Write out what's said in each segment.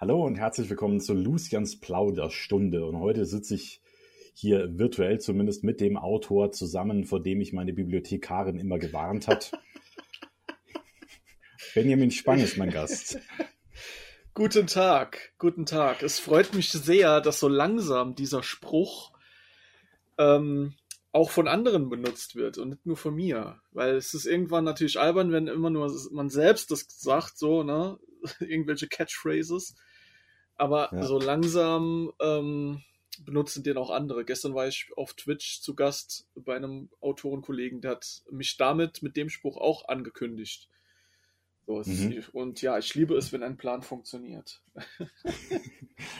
Hallo und herzlich willkommen zu Lucians Plauderstunde. Und heute sitze ich hier virtuell zumindest mit dem Autor zusammen, vor dem ich meine Bibliothekarin immer gewarnt hat. Benjamin Spang ist mein Gast. Guten Tag, guten Tag. Es freut mich sehr, dass so langsam dieser Spruch ähm, auch von anderen benutzt wird und nicht nur von mir. Weil es ist irgendwann natürlich albern, wenn immer nur man selbst das sagt, so, ne? Irgendwelche Catchphrases. Aber ja. so langsam ähm, benutzen den auch andere. Gestern war ich auf Twitch zu Gast bei einem Autorenkollegen, der hat mich damit mit dem Spruch auch angekündigt. So, mhm. Und ja, ich liebe es, wenn ein Plan funktioniert.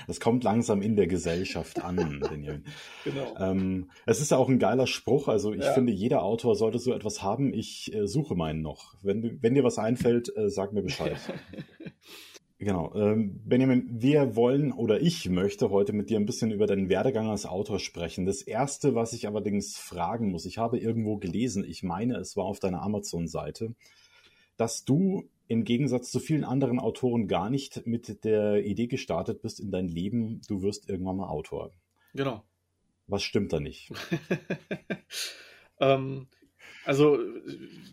Das kommt langsam in der Gesellschaft an, Benjamin. genau. Ähm, es ist ja auch ein geiler Spruch. Also ich ja. finde, jeder Autor sollte so etwas haben. Ich äh, suche meinen noch. Wenn, wenn dir was einfällt, äh, sag mir Bescheid. Genau. Ähm, Benjamin, wir wollen oder ich möchte heute mit dir ein bisschen über deinen Werdegang als Autor sprechen. Das Erste, was ich allerdings fragen muss, ich habe irgendwo gelesen, ich meine, es war auf deiner Amazon-Seite, dass du im Gegensatz zu vielen anderen Autoren gar nicht mit der Idee gestartet bist in dein Leben, du wirst irgendwann mal Autor. Genau. Was stimmt da nicht? ähm, also,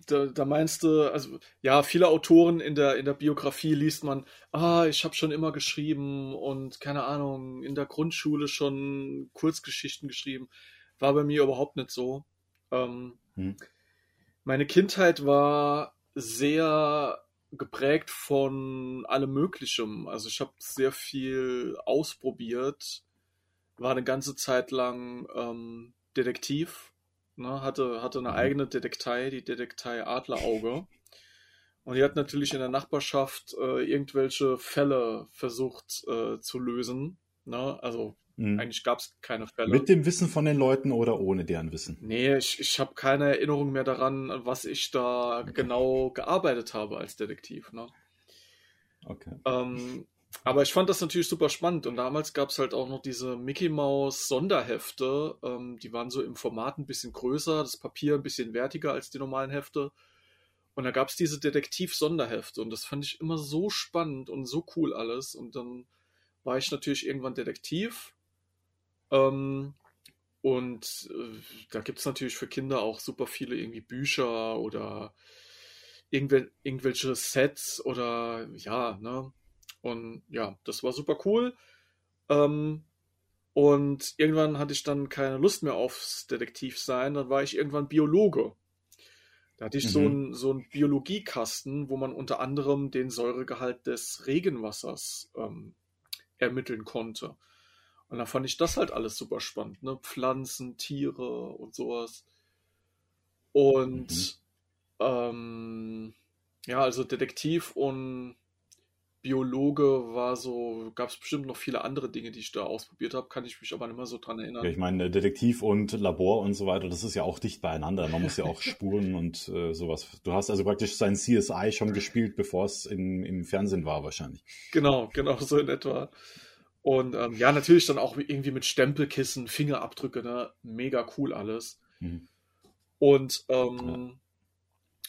da, da, meinst du, also ja, viele Autoren in der, in der Biografie liest man, ah, ich habe schon immer geschrieben und keine Ahnung, in der Grundschule schon Kurzgeschichten geschrieben. War bei mir überhaupt nicht so. Ähm, hm. Meine Kindheit war sehr geprägt von allem Möglichem. Also ich habe sehr viel ausprobiert, war eine ganze Zeit lang ähm, Detektiv Ne, hatte, hatte eine mhm. eigene Detektei, die Detektei Adlerauge. Und die hat natürlich in der Nachbarschaft äh, irgendwelche Fälle versucht äh, zu lösen. Ne? Also mhm. eigentlich gab es keine Fälle. Mit dem Wissen von den Leuten oder ohne deren Wissen? Nee, ich, ich habe keine Erinnerung mehr daran, was ich da okay. genau gearbeitet habe als Detektiv. Ne? Okay. Ähm, aber ich fand das natürlich super spannend und damals gab es halt auch noch diese Mickey Mouse Sonderhefte. Ähm, die waren so im Format ein bisschen größer, das Papier ein bisschen wertiger als die normalen Hefte. Und da gab es diese Detektiv-Sonderhefte und das fand ich immer so spannend und so cool alles. Und dann war ich natürlich irgendwann Detektiv. Ähm, und äh, da gibt es natürlich für Kinder auch super viele irgendwie Bücher oder irgendwel irgendwelche Sets oder ja, ne? Und ja, das war super cool. Ähm, und irgendwann hatte ich dann keine Lust mehr aufs Detektivsein. Dann war ich irgendwann Biologe. Da hatte ich mhm. so einen so einen Biologiekasten, wo man unter anderem den Säuregehalt des Regenwassers ähm, ermitteln konnte. Und da fand ich das halt alles super spannend. Ne? Pflanzen, Tiere und sowas. Und mhm. ähm, ja, also Detektiv und Biologe war so, gab es bestimmt noch viele andere Dinge, die ich da ausprobiert habe, kann ich mich aber nicht mehr so dran erinnern. Ja, ich meine, Detektiv und Labor und so weiter, das ist ja auch dicht beieinander. Man muss ja auch spuren und äh, sowas. Du hast also praktisch sein CSI schon gespielt, bevor es im Fernsehen war, wahrscheinlich. Genau, genau, so in etwa. Und ähm, ja, natürlich dann auch irgendwie mit Stempelkissen, Fingerabdrücke, ne? Mega cool alles. Mhm. Und ähm, ja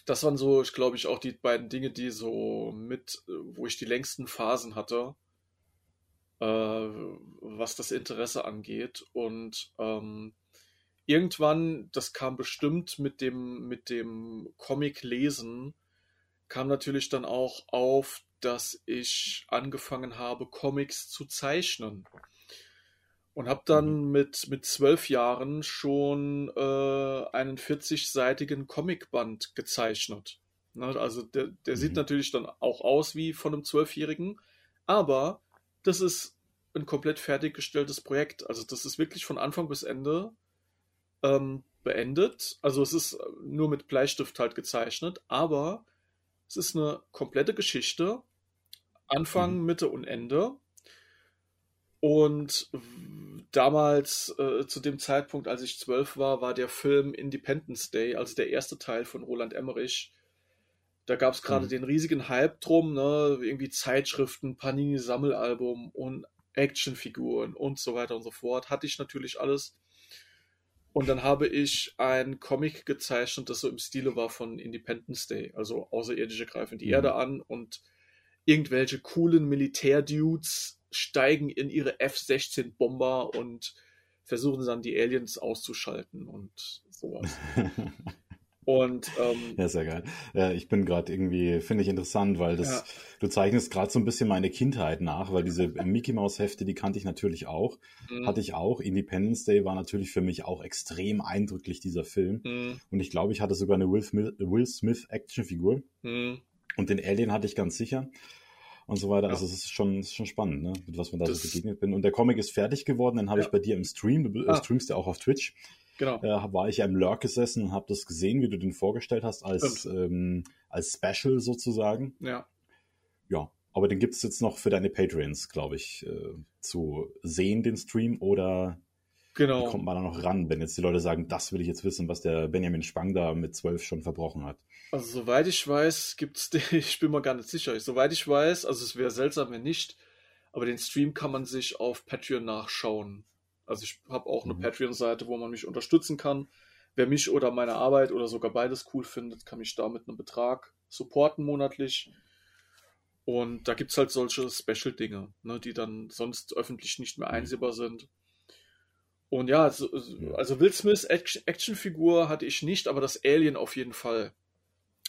das waren so, ich glaube ich, auch die beiden Dinge, die so mit, wo ich die längsten Phasen hatte, äh, was das Interesse angeht. Und ähm, irgendwann, das kam bestimmt mit dem, mit dem Comic-Lesen, kam natürlich dann auch auf, dass ich angefangen habe, Comics zu zeichnen und habe dann mhm. mit, mit zwölf Jahren schon äh, einen 40-seitigen Comicband gezeichnet. Ne, also der, der mhm. sieht natürlich dann auch aus wie von einem Zwölfjährigen, aber das ist ein komplett fertiggestelltes Projekt. Also das ist wirklich von Anfang bis Ende ähm, beendet. Also es ist nur mit Bleistift halt gezeichnet, aber es ist eine komplette Geschichte. Anfang, mhm. Mitte und Ende. Und damals, äh, zu dem Zeitpunkt, als ich zwölf war, war der Film Independence Day, also der erste Teil von Roland Emmerich. Da gab es gerade mhm. den riesigen Hype drum, ne? irgendwie Zeitschriften, Panini-Sammelalbum und Actionfiguren und so weiter und so fort. Hatte ich natürlich alles. Und dann habe ich ein Comic gezeichnet, das so im Stile war von Independence Day. Also Außerirdische greifen die mhm. Erde an und irgendwelche coolen Militärdudes steigen in ihre F-16-Bomber und versuchen dann die Aliens auszuschalten und sowas. Und ähm, ja, sehr geil. Ja, ich bin gerade irgendwie, finde ich interessant, weil das, ja. du zeichnest gerade so ein bisschen meine Kindheit nach, weil diese Mickey Mouse Hefte, die kannte ich natürlich auch, mhm. hatte ich auch. Independence Day war natürlich für mich auch extrem eindrücklich dieser Film. Mhm. Und ich glaube, ich hatte sogar eine Will Smith, Will Smith Actionfigur. Mhm. Und den Alien hatte ich ganz sicher und so weiter. Ja. Also es ist schon, ist schon spannend, ne? mit was man da das so begegnet bin. Und der Comic ist fertig geworden, den habe ja. ich bei dir im Stream. Du ah. streamst ja auch auf Twitch. Genau. Äh, war ich ja im Lurk gesessen und habe das gesehen, wie du den vorgestellt hast, als, ähm, als Special sozusagen. Ja. Ja, aber den gibt es jetzt noch für deine Patreons, glaube ich, äh, zu sehen, den Stream, oder genau. wie kommt man da noch ran, wenn jetzt die Leute sagen, das will ich jetzt wissen, was der Benjamin Spang da mit zwölf schon verbrochen hat? Also soweit ich weiß, gibt es, ich bin mir gar nicht sicher, soweit ich weiß, also es wäre seltsam, wenn nicht, aber den Stream kann man sich auf Patreon nachschauen. Also ich habe auch eine mhm. Patreon-Seite, wo man mich unterstützen kann. Wer mich oder meine Arbeit oder sogar beides cool findet, kann mich da mit einem Betrag supporten monatlich. Und da gibt es halt solche Special-Dinge, ne, die dann sonst öffentlich nicht mehr mhm. einsehbar sind. Und ja, also, also Will Smiths Actionfigur hatte ich nicht, aber das Alien auf jeden Fall.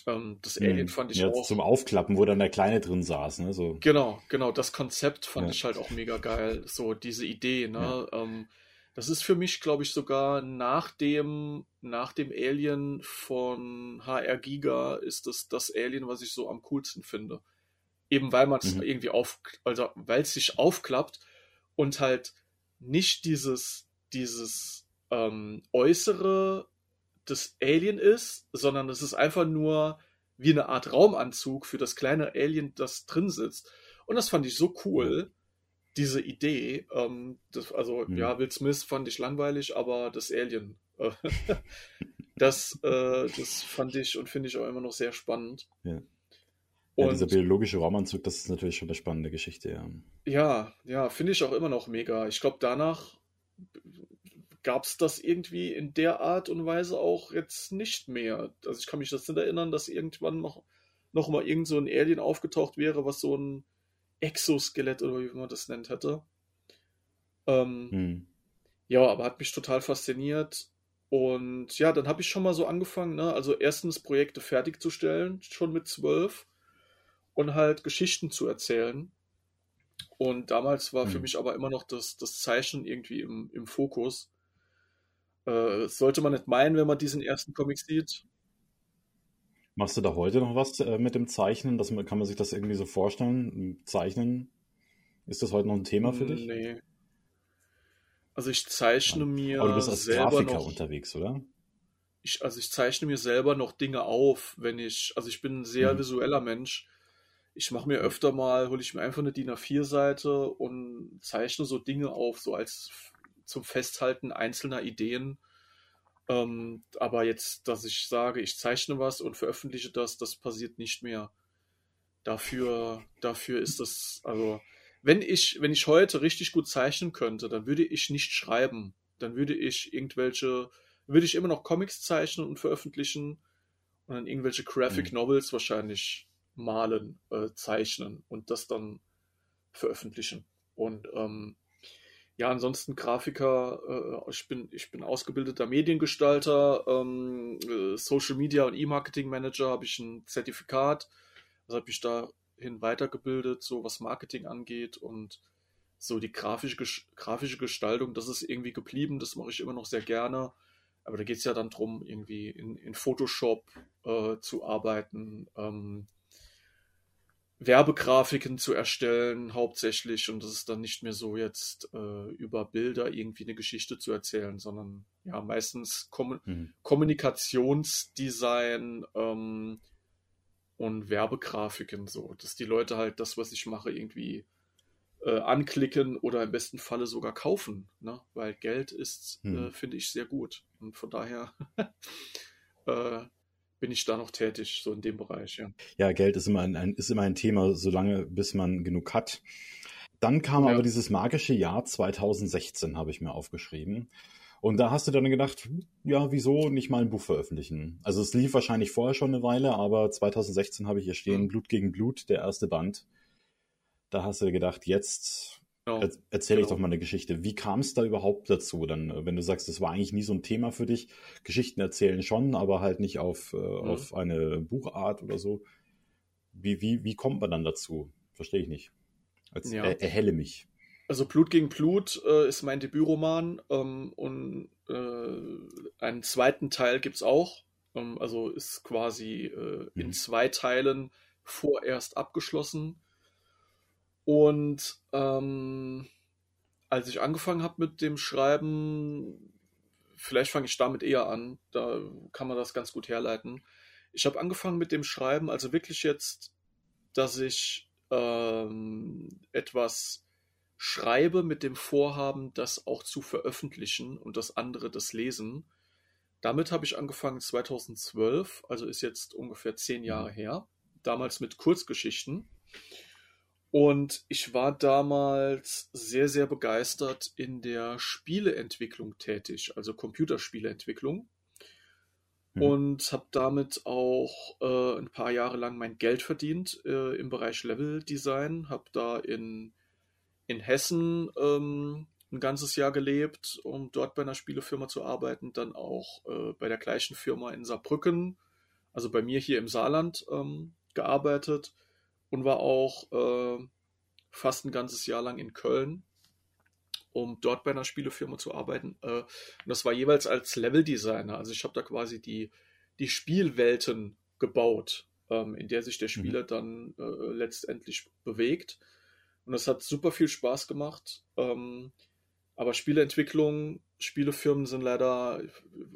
Ähm, das Alien mhm. fand ich ja, auch. Zum Aufklappen, wo dann der Kleine drin saß. Ne? So. Genau, genau. Das Konzept fand ja. ich halt auch mega geil. So diese Idee. Ne? Ja. Ähm, das ist für mich, glaube ich, sogar nach dem, nach dem Alien von HR Giga ist das das Alien, was ich so am coolsten finde. Eben weil man es mhm. irgendwie auf, also weil es sich aufklappt und halt nicht dieses, dieses ähm, äußere das Alien ist, sondern es ist einfach nur wie eine Art Raumanzug für das kleine Alien, das drin sitzt. Und das fand ich so cool, diese Idee. Ähm, das, also, mhm. ja, Will Smith fand ich langweilig, aber das Alien, äh, das, äh, das fand ich und finde ich auch immer noch sehr spannend. Ja. Ja, dieser biologische Raumanzug, das ist natürlich schon eine spannende Geschichte, ja. Ja, ja, finde ich auch immer noch mega. Ich glaube, danach gab es das irgendwie in der Art und Weise auch jetzt nicht mehr. Also ich kann mich das nicht erinnern, dass irgendwann noch, noch mal irgend so ein Alien aufgetaucht wäre, was so ein Exoskelett oder wie man das nennt hätte. Ähm, hm. Ja, aber hat mich total fasziniert. Und ja, dann habe ich schon mal so angefangen, ne? also erstens Projekte fertigzustellen, schon mit zwölf und halt Geschichten zu erzählen. Und damals war hm. für mich aber immer noch das, das Zeichnen irgendwie im, im Fokus. Äh, sollte man nicht meinen, wenn man diesen ersten Comic sieht. Machst du da heute noch was äh, mit dem Zeichnen? Das, kann man sich das irgendwie so vorstellen? Zeichnen? Ist das heute noch ein Thema für dich? Nee. Also ich zeichne ja. mir. Aber du bist als Grafiker noch, unterwegs, oder? Ich, also ich zeichne mir selber noch Dinge auf, wenn ich. Also ich bin ein sehr mhm. visueller Mensch. Ich mache mir öfter mal, hole ich mir einfach eine DIN A4-Seite und zeichne so Dinge auf, so als zum Festhalten einzelner Ideen. Ähm, aber jetzt, dass ich sage, ich zeichne was und veröffentliche das, das passiert nicht mehr. Dafür, dafür ist das, also, wenn ich, wenn ich heute richtig gut zeichnen könnte, dann würde ich nicht schreiben. Dann würde ich irgendwelche, würde ich immer noch Comics zeichnen und veröffentlichen und dann irgendwelche Graphic mhm. Novels wahrscheinlich malen, äh, zeichnen und das dann veröffentlichen. Und ähm, ja, ansonsten Grafiker, äh, ich, bin, ich bin ausgebildeter Mediengestalter, ähm, äh, Social Media und E-Marketing Manager, habe ich ein Zertifikat, also habe ich dahin weitergebildet, so was Marketing angeht und so die grafische, grafische Gestaltung, das ist irgendwie geblieben, das mache ich immer noch sehr gerne. Aber da geht es ja dann darum, irgendwie in, in Photoshop äh, zu arbeiten, ähm, Werbegrafiken zu erstellen, hauptsächlich. Und das ist dann nicht mehr so jetzt äh, über Bilder irgendwie eine Geschichte zu erzählen, sondern ja, meistens Kom mhm. Kommunikationsdesign ähm, und Werbegrafiken so, dass die Leute halt das, was ich mache, irgendwie äh, anklicken oder im besten Falle sogar kaufen, ne? weil Geld ist, mhm. äh, finde ich, sehr gut. Und von daher äh, bin ich da noch tätig, so in dem Bereich, ja. Ja, Geld ist immer ein, ein ist immer ein Thema, solange bis man genug hat. Dann kam ja. aber dieses magische Jahr 2016, habe ich mir aufgeschrieben. Und da hast du dann gedacht, ja, wieso nicht mal ein Buch veröffentlichen? Also es lief wahrscheinlich vorher schon eine Weile, aber 2016 habe ich hier stehen, mhm. Blut gegen Blut, der erste Band. da hast du gedacht, jetzt ja, er, erzähle genau. ich doch mal eine Geschichte. Wie kam es da überhaupt dazu? Dann, äh, wenn du sagst, das war eigentlich nie so ein Thema für dich, Geschichten erzählen schon, aber halt nicht auf, äh, mhm. auf eine Buchart oder so. Wie, wie, wie kommt man dann dazu? Verstehe ich nicht. Als, ja. er, erhelle mich. Also Blut gegen Blut äh, ist mein Debütroman ähm, und äh, einen zweiten Teil gibt es auch. Ähm, also ist quasi äh, in mhm. zwei Teilen vorerst abgeschlossen. Und ähm, als ich angefangen habe mit dem Schreiben, vielleicht fange ich damit eher an, da kann man das ganz gut herleiten. Ich habe angefangen mit dem Schreiben, also wirklich jetzt, dass ich ähm, etwas schreibe mit dem Vorhaben, das auch zu veröffentlichen und das andere das lesen. Damit habe ich angefangen 2012, also ist jetzt ungefähr zehn Jahre mhm. her. Damals mit Kurzgeschichten. Und ich war damals sehr, sehr begeistert in der Spieleentwicklung tätig, also Computerspieleentwicklung. Mhm. Und habe damit auch äh, ein paar Jahre lang mein Geld verdient äh, im Bereich Level Design. Habe da in, in Hessen ähm, ein ganzes Jahr gelebt, um dort bei einer Spielefirma zu arbeiten, dann auch äh, bei der gleichen Firma in Saarbrücken, also bei mir hier im Saarland ähm, gearbeitet und war auch äh, fast ein ganzes Jahr lang in Köln, um dort bei einer Spielefirma zu arbeiten. Äh, und das war jeweils als Leveldesigner. Also ich habe da quasi die, die Spielwelten gebaut, ähm, in der sich der mhm. Spieler mhm. dann äh, letztendlich bewegt. Und das hat super viel Spaß gemacht. Ähm, aber Spieleentwicklung, Spielefirmen sind leider,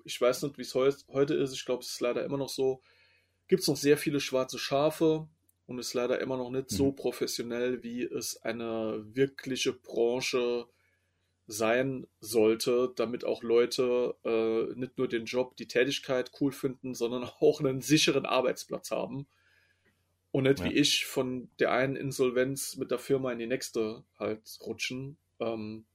ich weiß nicht, wie es heute ist, ich glaube, es ist leider immer noch so, gibt es noch sehr viele schwarze Schafe und ist leider immer noch nicht mhm. so professionell, wie es eine wirkliche Branche sein sollte, damit auch Leute äh, nicht nur den Job, die Tätigkeit cool finden, sondern auch einen sicheren Arbeitsplatz haben. Und nicht ja. wie ich von der einen Insolvenz mit der Firma in die nächste halt rutschen. Ähm,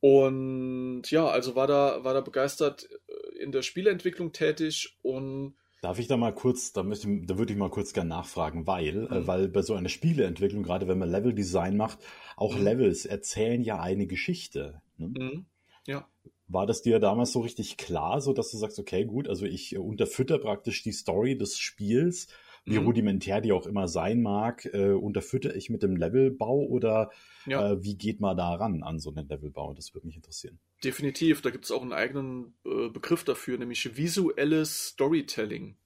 und ja, also war da, war da begeistert äh, in der Spieleentwicklung tätig und Darf ich da mal kurz, da, möchte, da würde ich mal kurz gerne nachfragen, weil, äh, mhm. äh, weil bei so einer Spieleentwicklung, gerade wenn man Leveldesign macht, auch mhm. Levels erzählen ja eine Geschichte. Ne? Mhm. Ja. War das dir damals so richtig klar, so dass du sagst, okay, gut, also ich äh, unterfütter praktisch die Story des Spiels wie mhm. rudimentär die auch immer sein mag, äh, unterfütter ich mit dem Levelbau oder ja. äh, wie geht man da ran an so einen Levelbau? Das würde mich interessieren. Definitiv, da gibt es auch einen eigenen äh, Begriff dafür, nämlich visuelles Storytelling.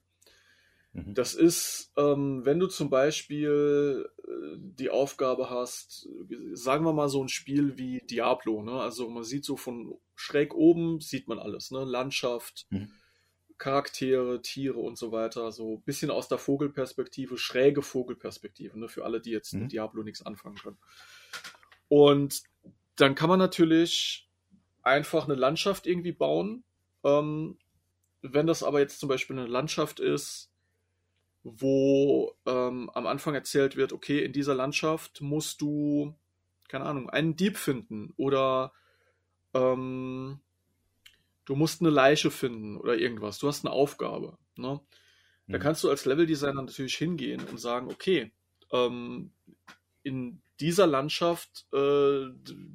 Mhm. Das ist, ähm, wenn du zum Beispiel äh, die Aufgabe hast, sagen wir mal so ein Spiel wie Diablo, ne? also man sieht so von schräg oben, sieht man alles, ne? Landschaft, mhm Charaktere, Tiere und so weiter, so ein bisschen aus der Vogelperspektive, schräge Vogelperspektive, ne, für alle, die jetzt mhm. mit Diablo nichts anfangen können. Und dann kann man natürlich einfach eine Landschaft irgendwie bauen. Ähm, wenn das aber jetzt zum Beispiel eine Landschaft ist, wo ähm, am Anfang erzählt wird, okay, in dieser Landschaft musst du, keine Ahnung, einen Dieb finden oder ähm, du musst eine Leiche finden oder irgendwas. Du hast eine Aufgabe. Ne? Da mhm. kannst du als Leveldesigner natürlich hingehen und sagen, okay, ähm, in dieser Landschaft, äh,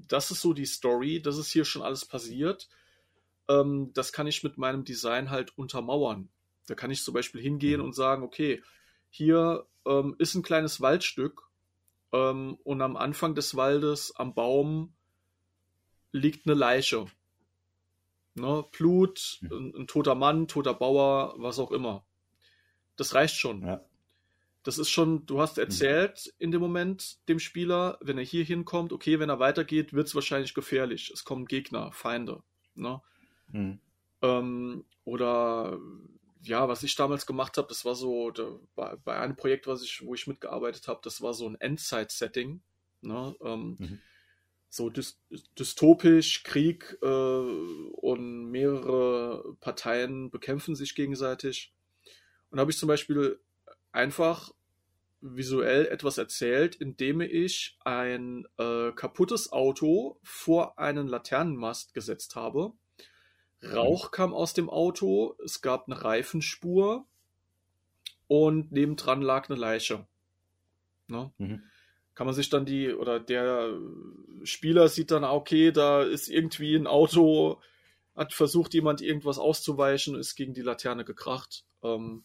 das ist so die Story, das ist hier schon alles passiert. Ähm, das kann ich mit meinem Design halt untermauern. Da kann ich zum Beispiel hingehen mhm. und sagen, okay, hier ähm, ist ein kleines Waldstück ähm, und am Anfang des Waldes am Baum liegt eine Leiche. Ne? Blut, mhm. ein, ein, toter Mann, toter Bauer, was auch immer. Das reicht schon. Ja. Das ist schon, du hast mhm. erzählt mhm. in dem Moment dem Spieler, wenn er hier hinkommt, okay, wenn er weitergeht, wird es wahrscheinlich gefährlich. Es kommen Gegner, Feinde. Ne? Mhm. Ähm, oder ja, was ich damals gemacht habe, das war so, da, bei, bei, einem Projekt, was ich, wo ich mitgearbeitet habe, das war so ein Endzeit-Setting. Ne? Ähm, mhm so dystopisch, Krieg äh, und mehrere Parteien bekämpfen sich gegenseitig. Und habe ich zum Beispiel einfach visuell etwas erzählt, indem ich ein äh, kaputtes Auto vor einen Laternenmast gesetzt habe. Rauch mhm. kam aus dem Auto, es gab eine Reifenspur und nebendran lag eine Leiche. Ne? Mhm kann man sich dann die, oder der Spieler sieht dann, okay, da ist irgendwie ein Auto, hat versucht, jemand irgendwas auszuweichen, ist gegen die Laterne gekracht. Ähm,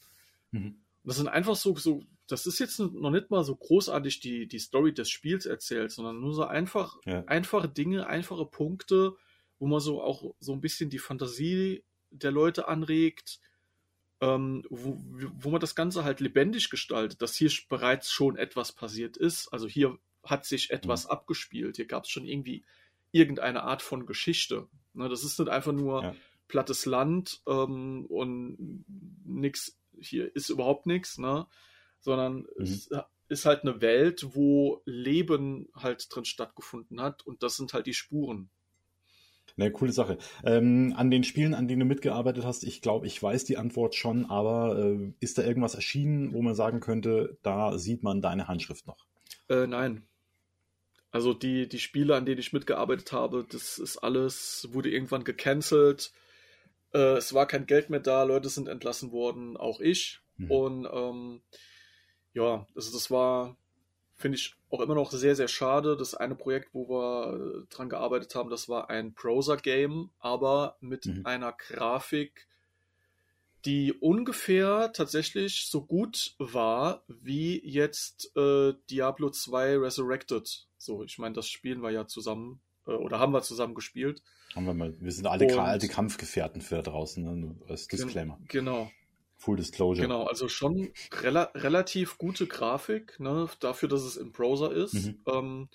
mhm. Das sind einfach so, so, das ist jetzt noch nicht mal so großartig die, die Story des Spiels erzählt, sondern nur so einfach, ja. einfache Dinge, einfache Punkte, wo man so auch so ein bisschen die Fantasie der Leute anregt, ähm, wo, wo man das Ganze halt lebendig gestaltet, dass hier bereits schon etwas passiert ist. Also hier hat sich etwas mhm. abgespielt. Hier gab es schon irgendwie irgendeine Art von Geschichte. Ne, das ist nicht einfach nur ja. plattes Land ähm, und nichts, hier ist überhaupt nichts, ne? sondern mhm. es ist halt eine Welt, wo Leben halt drin stattgefunden hat und das sind halt die Spuren. Eine coole Sache. Ähm, an den Spielen, an denen du mitgearbeitet hast, ich glaube, ich weiß die Antwort schon, aber äh, ist da irgendwas erschienen, wo man sagen könnte, da sieht man deine Handschrift noch? Äh, nein. Also die, die Spiele, an denen ich mitgearbeitet habe, das ist alles, wurde irgendwann gecancelt. Äh, es war kein Geld mehr da, Leute sind entlassen worden, auch ich. Mhm. Und ähm, ja, also das war Finde ich auch immer noch sehr, sehr schade. Das eine Projekt, wo wir äh, dran gearbeitet haben, das war ein Browser-Game, aber mit mhm. einer Grafik, die ungefähr tatsächlich so gut war wie jetzt äh, Diablo 2 Resurrected. So, ich meine, das spielen wir ja zusammen äh, oder haben wir zusammen gespielt. Haben wir mal. Wir sind alle alte Kampfgefährten für da draußen, ne, als Disclaimer. Genau. Full Disclosure. Genau, also schon rela relativ gute Grafik, ne, dafür, dass es im Browser ist. Mhm. Ähm,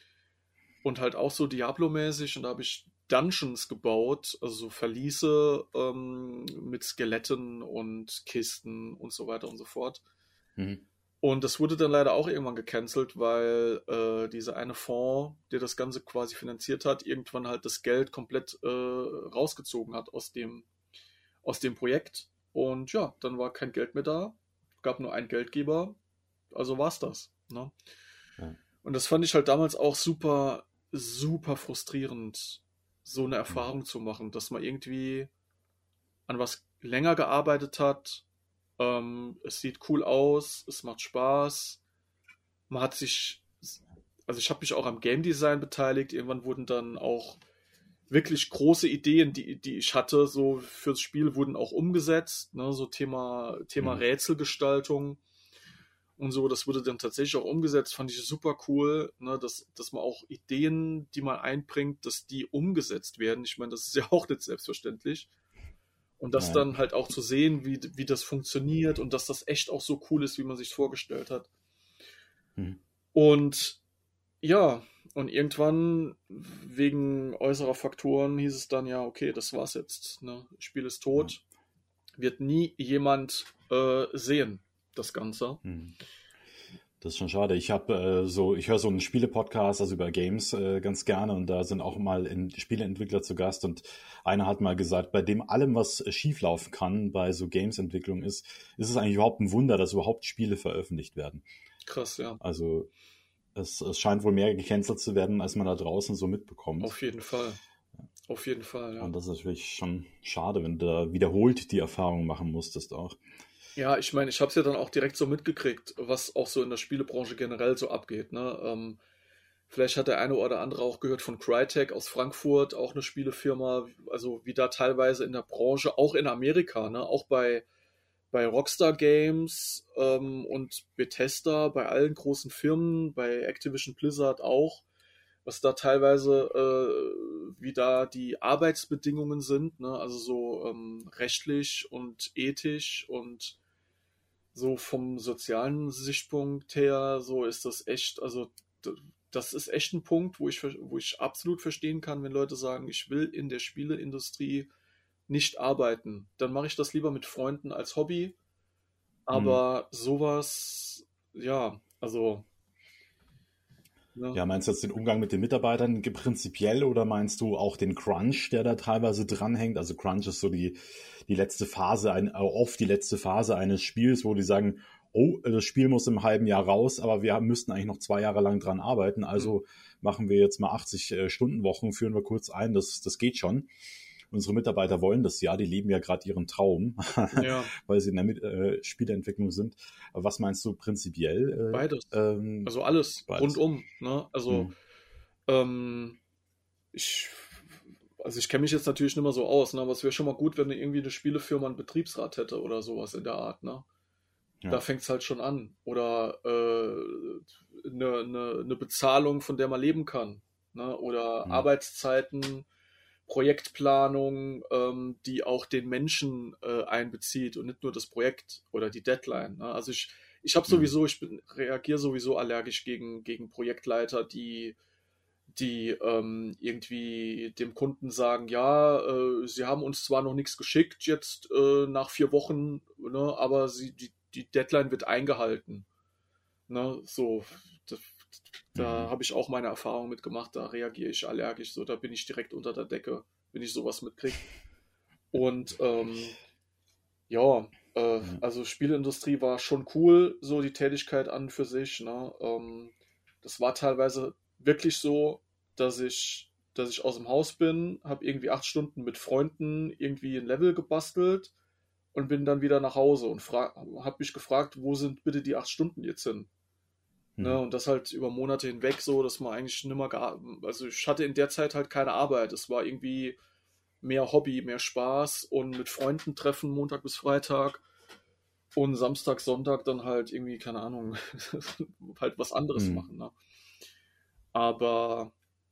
und halt auch so Diablo-mäßig. Und da habe ich Dungeons gebaut, also so Verliese ähm, mit Skeletten und Kisten und so weiter und so fort. Mhm. Und das wurde dann leider auch irgendwann gecancelt, weil äh, dieser eine Fonds, der das Ganze quasi finanziert hat, irgendwann halt das Geld komplett äh, rausgezogen hat aus dem, aus dem Projekt. Und ja, dann war kein Geld mehr da, gab nur einen Geldgeber, also war's das. Ne? Ja. Und das fand ich halt damals auch super, super frustrierend, so eine Erfahrung mhm. zu machen, dass man irgendwie an was länger gearbeitet hat. Ähm, es sieht cool aus, es macht Spaß. Man hat sich, also ich habe mich auch am Game Design beteiligt. Irgendwann wurden dann auch wirklich große Ideen, die, die ich hatte, so fürs Spiel wurden auch umgesetzt, ne, so Thema, Thema mhm. Rätselgestaltung und so, das wurde dann tatsächlich auch umgesetzt, fand ich super cool, ne, dass, dass man auch Ideen, die man einbringt, dass die umgesetzt werden. Ich meine, das ist ja auch nicht selbstverständlich. Und das Nein. dann halt auch zu sehen, wie, wie das funktioniert und dass das echt auch so cool ist, wie man sich vorgestellt hat. Mhm. Und ja, und irgendwann, wegen äußerer Faktoren, hieß es dann ja, okay, das war's jetzt. Ne? Spiel ist tot. Wird nie jemand äh, sehen, das Ganze. Hm. Das ist schon schade. Ich habe äh, so, ich höre so einen Spiele-Podcast, also über Games äh, ganz gerne und da sind auch mal in Spieleentwickler zu Gast und einer hat mal gesagt, bei dem allem, was schieflaufen kann bei so Games-Entwicklung ist, ist es eigentlich überhaupt ein Wunder, dass überhaupt Spiele veröffentlicht werden. Krass, ja. Also es, es scheint wohl mehr gecancelt zu werden, als man da draußen so mitbekommt. Auf jeden Fall. Auf jeden Fall, ja. Und das ist natürlich schon schade, wenn du da wiederholt die Erfahrung machen musstest auch. Ja, ich meine, ich habe es ja dann auch direkt so mitgekriegt, was auch so in der Spielebranche generell so abgeht. Ne? Ähm, vielleicht hat der eine oder andere auch gehört von Crytek aus Frankfurt, auch eine Spielefirma, also wie da teilweise in der Branche, auch in Amerika, ne? auch bei bei Rockstar Games ähm, und Bethesda, bei allen großen Firmen, bei Activision Blizzard auch, was da teilweise, äh, wie da die Arbeitsbedingungen sind, ne? also so ähm, rechtlich und ethisch und so vom sozialen Sichtpunkt her, so ist das echt, also das ist echt ein Punkt, wo ich, wo ich absolut verstehen kann, wenn Leute sagen, ich will in der Spieleindustrie nicht arbeiten. Dann mache ich das lieber mit Freunden als Hobby. Aber mhm. sowas, ja, also. Ne? Ja, meinst du jetzt den Umgang mit den Mitarbeitern prinzipiell oder meinst du auch den Crunch, der da teilweise dranhängt? Also Crunch ist so die, die letzte Phase, ein, oft die letzte Phase eines Spiels, wo die sagen, oh, das Spiel muss im halben Jahr raus, aber wir müssten eigentlich noch zwei Jahre lang dran arbeiten, also mhm. machen wir jetzt mal 80 äh, Stunden Wochen, führen wir kurz ein, das, das geht schon. Unsere Mitarbeiter wollen das ja, die leben ja gerade ihren Traum, ja. weil sie in der Mit äh, Spieleentwicklung sind. Aber was meinst du prinzipiell? Äh, beides. Ähm, also alles, beides. rundum. Ne? Also hm. ähm, ich also ich kenne mich jetzt natürlich nicht mehr so aus, ne? aber es wäre schon mal gut, wenn irgendwie eine Spielefirma einen Betriebsrat hätte oder sowas in der Art, ne? Ja. Da fängt es halt schon an. Oder äh, eine, eine, eine, Bezahlung, von der man leben kann. Ne? Oder mhm. Arbeitszeiten, Projektplanung, ähm, die auch den Menschen äh, einbezieht und nicht nur das Projekt oder die Deadline. Ne? Also ich, ich habe sowieso, ich reagiere sowieso allergisch gegen, gegen Projektleiter, die die ähm, irgendwie dem Kunden sagen, ja, äh, sie haben uns zwar noch nichts geschickt jetzt äh, nach vier Wochen, ne, aber sie, die, die Deadline wird eingehalten. Ne, so, da mhm. habe ich auch meine Erfahrung mitgemacht, da reagiere ich allergisch, so, da bin ich direkt unter der Decke, wenn ich sowas mitkriege. Und ähm, ja, äh, mhm. also Spielindustrie war schon cool, so die Tätigkeit an für sich. Ne? Ähm, das war teilweise wirklich so, dass ich, dass ich aus dem Haus bin, habe irgendwie acht Stunden mit Freunden irgendwie ein Level gebastelt und bin dann wieder nach Hause und habe mich gefragt, wo sind bitte die acht Stunden jetzt hin? Mhm. Ne, und das halt über Monate hinweg so, dass man eigentlich nimmer also ich hatte in der Zeit halt keine Arbeit. Es war irgendwie mehr Hobby, mehr Spaß und mit Freunden treffen Montag bis Freitag und Samstag, Sonntag dann halt irgendwie, keine Ahnung, halt was anderes mhm. machen. Ne? Aber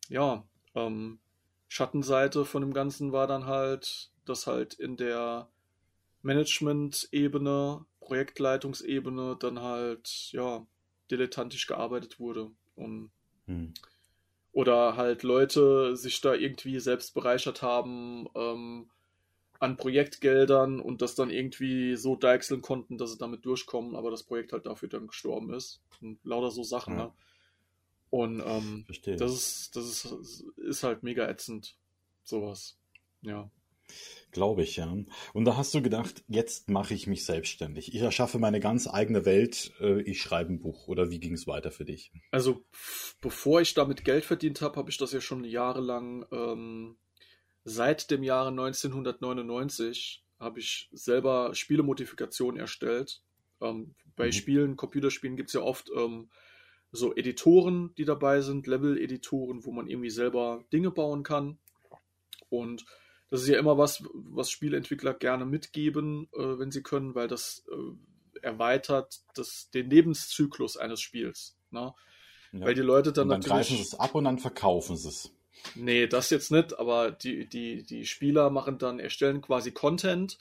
ja, ähm, Schattenseite von dem Ganzen war dann halt, dass halt in der Management-Ebene, Projektleitungsebene dann halt, ja, dilettantisch gearbeitet wurde. Und, hm. Oder halt Leute sich da irgendwie selbst bereichert haben ähm, an Projektgeldern und das dann irgendwie so deichseln konnten, dass sie damit durchkommen, aber das Projekt halt dafür dann gestorben ist. Und lauter so Sachen, ja. ne? Und ähm, das, ist, das ist, ist halt mega ätzend, sowas. Ja. Glaube ich, ja. Und da hast du gedacht, jetzt mache ich mich selbstständig. Ich erschaffe meine ganz eigene Welt, äh, ich schreibe ein Buch. Oder wie ging es weiter für dich? Also, bevor ich damit Geld verdient habe, habe ich das ja schon jahrelang, ähm, seit dem Jahre 1999, habe ich selber Spielemodifikationen erstellt. Ähm, bei mhm. Spielen, Computerspielen gibt es ja oft ähm, so Editoren, die dabei sind, Level-Editoren, wo man irgendwie selber Dinge bauen kann. Und das ist ja immer was, was Spielentwickler gerne mitgeben, äh, wenn sie können, weil das äh, erweitert das, den Lebenszyklus eines Spiels. Ne? Ja. Weil die Leute dann, und dann greifen sie es ab und dann verkaufen sie es. Nee, das jetzt nicht, aber die, die, die Spieler machen dann, erstellen quasi Content,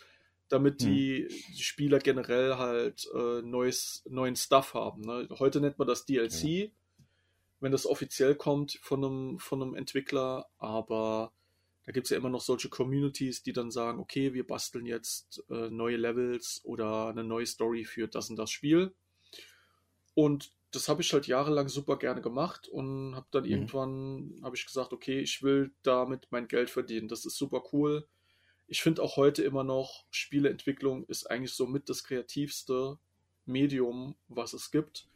damit hm. die, die Spieler generell halt äh, neues, neuen Stuff haben. Ne? Heute nennt man das DLC, ja. wenn das offiziell kommt von einem, von einem Entwickler, aber da gibt es ja immer noch solche Communities, die dann sagen, okay, wir basteln jetzt äh, neue Levels oder eine neue Story für das und das Spiel. Und das habe ich halt jahrelang super gerne gemacht und habe dann mhm. irgendwann habe ich gesagt, okay, ich will damit mein Geld verdienen. Das ist super cool ich finde auch heute immer noch, Spieleentwicklung ist eigentlich so mit das kreativste Medium, was es gibt,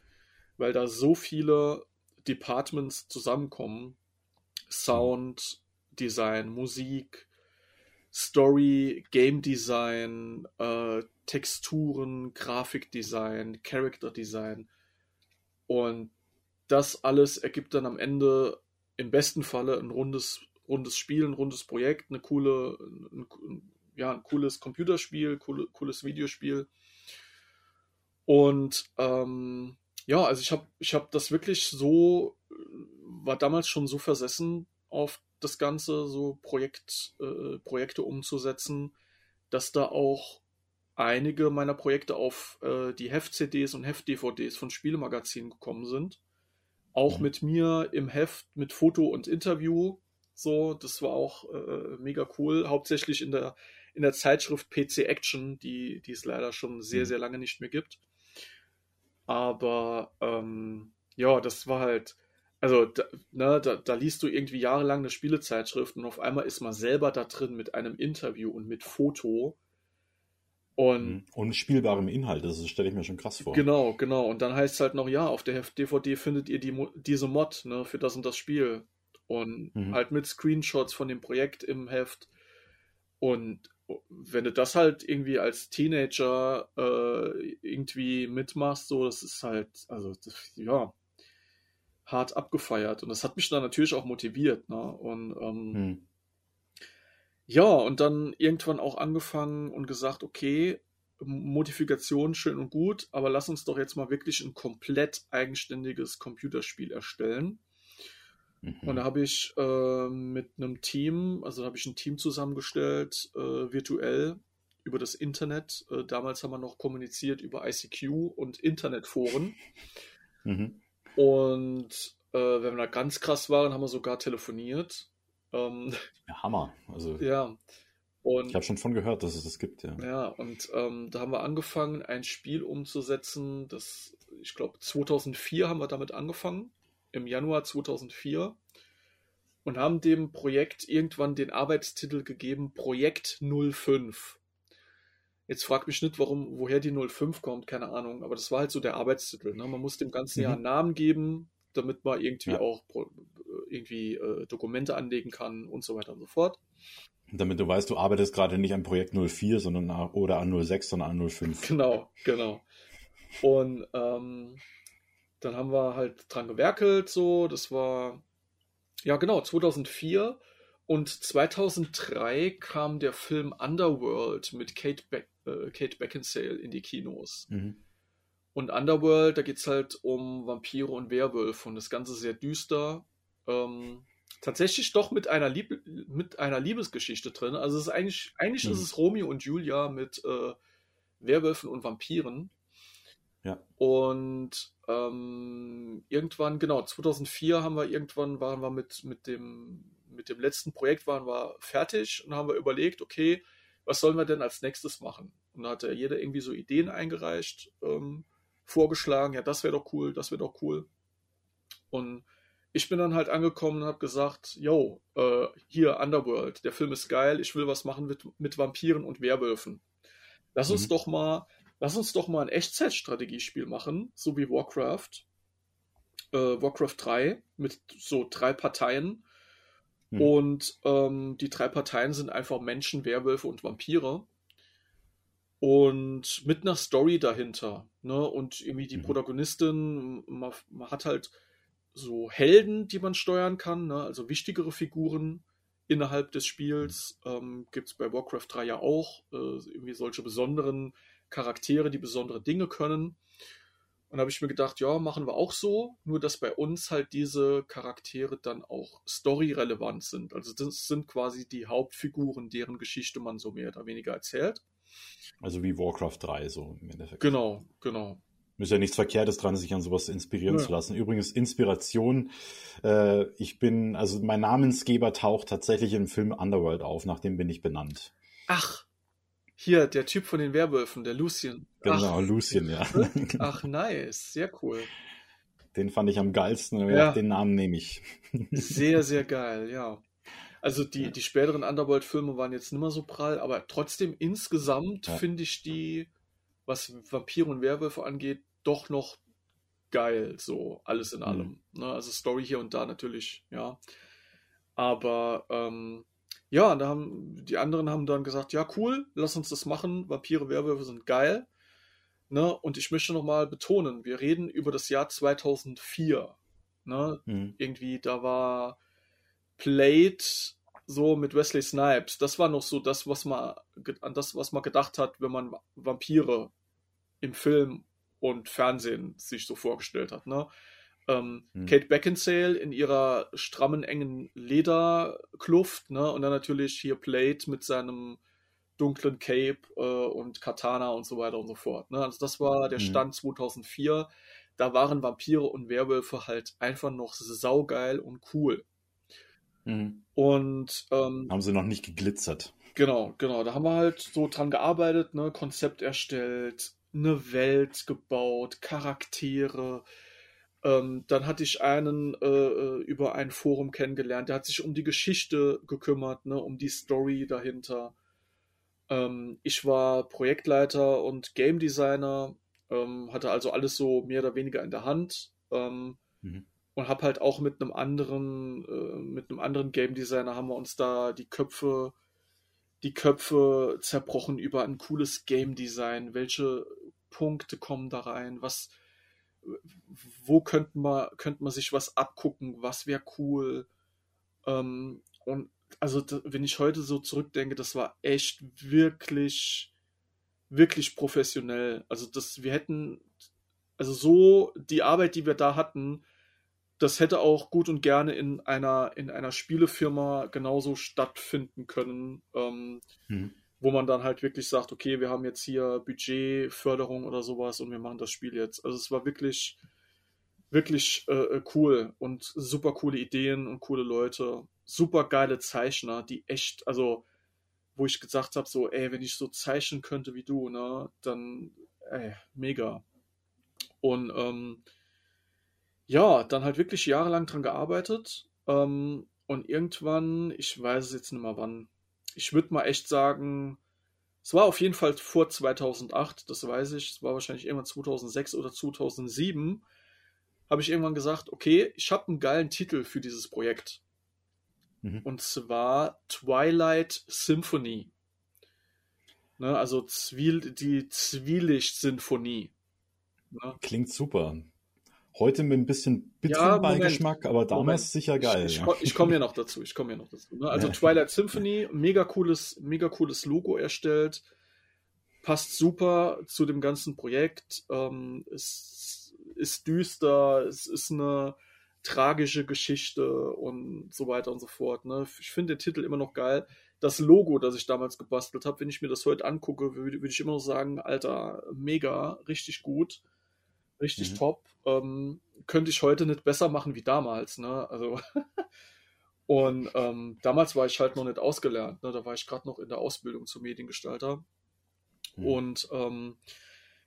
weil da so viele Departments zusammenkommen. Sound, Design, Musik, Story, Game Design, äh, Texturen, Grafikdesign, Character Design. Und das alles ergibt dann am Ende im besten Falle ein rundes rundes Spiel, ein rundes Projekt, eine coole, ein, ja, ein cooles Computerspiel, coole, cooles Videospiel. Und ähm, ja, also ich habe ich hab das wirklich so, war damals schon so versessen auf das Ganze, so Projekt, äh, Projekte umzusetzen, dass da auch einige meiner Projekte auf äh, die Heft-CDs und Heft-DVDs von Spielemagazinen gekommen sind. Auch mhm. mit mir im Heft mit Foto und Interview so, das war auch äh, mega cool. Hauptsächlich in der, in der Zeitschrift PC Action, die, die es leider schon sehr, mhm. sehr lange nicht mehr gibt. Aber ähm, ja, das war halt, also da, ne, da, da liest du irgendwie jahrelang eine Spielezeitschrift und auf einmal ist man selber da drin mit einem Interview und mit Foto. Und, mhm. und spielbarem Inhalt, das stelle ich mir schon krass vor. Genau, genau. Und dann heißt es halt noch, ja, auf der DVD findet ihr die, diese Mod ne, für das und das Spiel und mhm. halt mit Screenshots von dem Projekt im Heft. Und wenn du das halt irgendwie als Teenager äh, irgendwie mitmachst, so, das ist halt, also, das, ja, hart abgefeiert. Und das hat mich dann natürlich auch motiviert. Ne? Und ähm, hm. ja, und dann irgendwann auch angefangen und gesagt, okay, Modifikation schön und gut, aber lass uns doch jetzt mal wirklich ein komplett eigenständiges Computerspiel erstellen. Mhm. Und da habe ich äh, mit einem Team, also habe ich ein Team zusammengestellt, äh, virtuell über das Internet. Äh, damals haben wir noch kommuniziert über ICQ und Internetforen. Mhm. Und äh, wenn wir da ganz krass waren, haben wir sogar telefoniert. Ähm, ja, Hammer. Also, ja. Und, ich habe schon von gehört, dass es das gibt, ja. Ja, und ähm, da haben wir angefangen, ein Spiel umzusetzen. Das, ich glaube, 2004 haben wir damit angefangen, im Januar 2004. Und haben dem Projekt irgendwann den Arbeitstitel gegeben, Projekt 05. Jetzt frag mich nicht, warum, woher die 05 kommt, keine Ahnung, aber das war halt so der Arbeitstitel. Ne? Man muss dem ganzen mhm. Jahr einen Namen geben, damit man irgendwie ja. auch irgendwie äh, Dokumente anlegen kann und so weiter und so fort. Damit du weißt, du arbeitest gerade nicht an Projekt 04 sondern, oder an 06, sondern an 05. Genau, genau. Und ähm, dann haben wir halt dran gewerkelt, so, das war, ja genau, 2004 und 2003 kam der Film Underworld mit Kate, Be äh, Kate Beckinsale in die Kinos. Mhm. Und Underworld, da geht es halt um Vampire und Werwölfe und das Ganze sehr düster. Ähm, tatsächlich doch mit einer, Lieb mit einer Liebesgeschichte drin. Also es ist eigentlich, eigentlich mhm. ist es Romeo und Julia mit äh, Werwölfen und Vampiren. Ja. Und ähm, irgendwann, genau, 2004 haben wir irgendwann, waren wir mit, mit, dem, mit dem letzten Projekt waren wir fertig und haben wir überlegt, okay, was sollen wir denn als nächstes machen? Und da hat ja jeder irgendwie so Ideen eingereicht, ähm, vorgeschlagen, ja, das wäre doch cool, das wäre doch cool. Und ich bin dann halt angekommen und habe gesagt, yo, äh, hier Underworld, der Film ist geil, ich will was machen mit, mit Vampiren und Werwölfen. Lass mhm. uns doch mal, lass uns doch mal ein Echtzeitstrategiespiel machen, so wie Warcraft. Äh, Warcraft 3 mit so drei Parteien. Mhm. Und ähm, die drei Parteien sind einfach Menschen, Werwölfe und Vampire. Und mit einer Story dahinter. Ne? Und irgendwie die mhm. Protagonistin, man, man hat halt so Helden, die man steuern kann, ne? also wichtigere Figuren innerhalb des Spiels. Ähm, Gibt es bei Warcraft 3 ja auch äh, irgendwie solche besonderen Charaktere, die besondere Dinge können. Und da habe ich mir gedacht, ja, machen wir auch so, nur dass bei uns halt diese Charaktere dann auch storyrelevant sind. Also das sind quasi die Hauptfiguren, deren Geschichte man so mehr oder weniger erzählt. Also wie Warcraft 3 so im Endeffekt. Genau, genau. Ist ja nichts Verkehrtes dran, sich an sowas inspirieren ja. zu lassen. Übrigens, Inspiration, äh, ich bin, also mein Namensgeber taucht tatsächlich im Film Underworld auf, nach dem bin ich benannt. Ach, hier, der Typ von den Werwölfen, der Lucien. Genau, Ach, Lucien, ja. Ach, nice, sehr cool. Den fand ich am geilsten, ja. den Namen nehme ich. Sehr, sehr geil, ja. Also die, die späteren Underworld-Filme waren jetzt nicht mehr so prall, aber trotzdem insgesamt ja. finde ich die was Vampire und Werwölfe angeht, doch noch geil, so alles in mhm. allem. Mhm. Ne? Also Story hier und da natürlich, ja. Aber ähm, ja, da haben die anderen haben dann gesagt, ja cool, lass uns das machen. Vampire, Werwölfe sind geil. Ne? Und ich möchte nochmal betonen, wir reden über das Jahr 2004. Ne? Mhm. Irgendwie, da war Plate so mit Wesley Snipes, das war noch so das, was man an das, was man gedacht hat, wenn man Vampire im Film und Fernsehen sich so vorgestellt hat. Ne? Ähm, hm. Kate Beckinsale in ihrer strammen, engen Lederkluft, ne? Und dann natürlich hier Plate mit seinem dunklen Cape äh, und Katana und so weiter und so fort. Ne? Also das war der hm. Stand hm. 2004. Da waren Vampire und Werwölfe halt einfach noch saugeil und cool. Mhm. Und ähm, haben sie noch nicht geglitzert. Genau, genau. Da haben wir halt so dran gearbeitet, ne, Konzept erstellt, eine Welt gebaut, Charaktere. Ähm, dann hatte ich einen äh, äh, über ein Forum kennengelernt, der hat sich um die Geschichte gekümmert, ne, um die Story dahinter. Ähm, ich war Projektleiter und Game Designer, ähm, hatte also alles so mehr oder weniger in der Hand. Ähm, mhm und habe halt auch mit einem anderen, äh, mit einem anderen Game Designer haben wir uns da die Köpfe die Köpfe zerbrochen über ein cooles Game Design, welche Punkte kommen da rein, was, wo könnte man, könnte man sich was abgucken, was wäre cool. Ähm, und also wenn ich heute so zurückdenke, das war echt wirklich, wirklich professionell. Also das, wir hätten, also so die Arbeit, die wir da hatten, das hätte auch gut und gerne in einer, in einer Spielefirma genauso stattfinden können, ähm, mhm. Wo man dann halt wirklich sagt, okay, wir haben jetzt hier Budgetförderung oder sowas und wir machen das Spiel jetzt. Also es war wirklich, wirklich äh, cool und super coole Ideen und coole Leute, super geile Zeichner, die echt, also wo ich gesagt habe, so, ey, wenn ich so zeichnen könnte wie du, ne, dann, ey, mega. Und ähm, ja, dann halt wirklich jahrelang dran gearbeitet. Ähm, und irgendwann, ich weiß es jetzt nicht mehr wann, ich würde mal echt sagen, es war auf jeden Fall vor 2008, das weiß ich, es war wahrscheinlich irgendwann 2006 oder 2007, habe ich irgendwann gesagt, okay, ich habe einen geilen Titel für dieses Projekt. Mhm. Und zwar Twilight Symphony. Ne, also Zwiel, die Zwielicht-Sinfonie. Ne? Klingt super. Heute mit ein bisschen bitteren ja, Beigeschmack, aber damals Moment. sicher geil. Ich, ich, ja. ich komme ja noch dazu. Ich komme ja noch dazu. Ne? Also ja. Twilight Symphony, mega cooles, mega cooles Logo erstellt, passt super zu dem ganzen Projekt. Ähm, es ist düster, es ist eine tragische Geschichte und so weiter und so fort. Ne? Ich finde den Titel immer noch geil. Das Logo, das ich damals gebastelt habe, wenn ich mir das heute angucke, würde, würde ich immer noch sagen, Alter, mega, richtig gut richtig mhm. top. Ähm, könnte ich heute nicht besser machen wie damals, ne? Also und ähm, damals war ich halt noch nicht ausgelernt, ne? Da war ich gerade noch in der Ausbildung zum Mediengestalter. Mhm. Und ähm,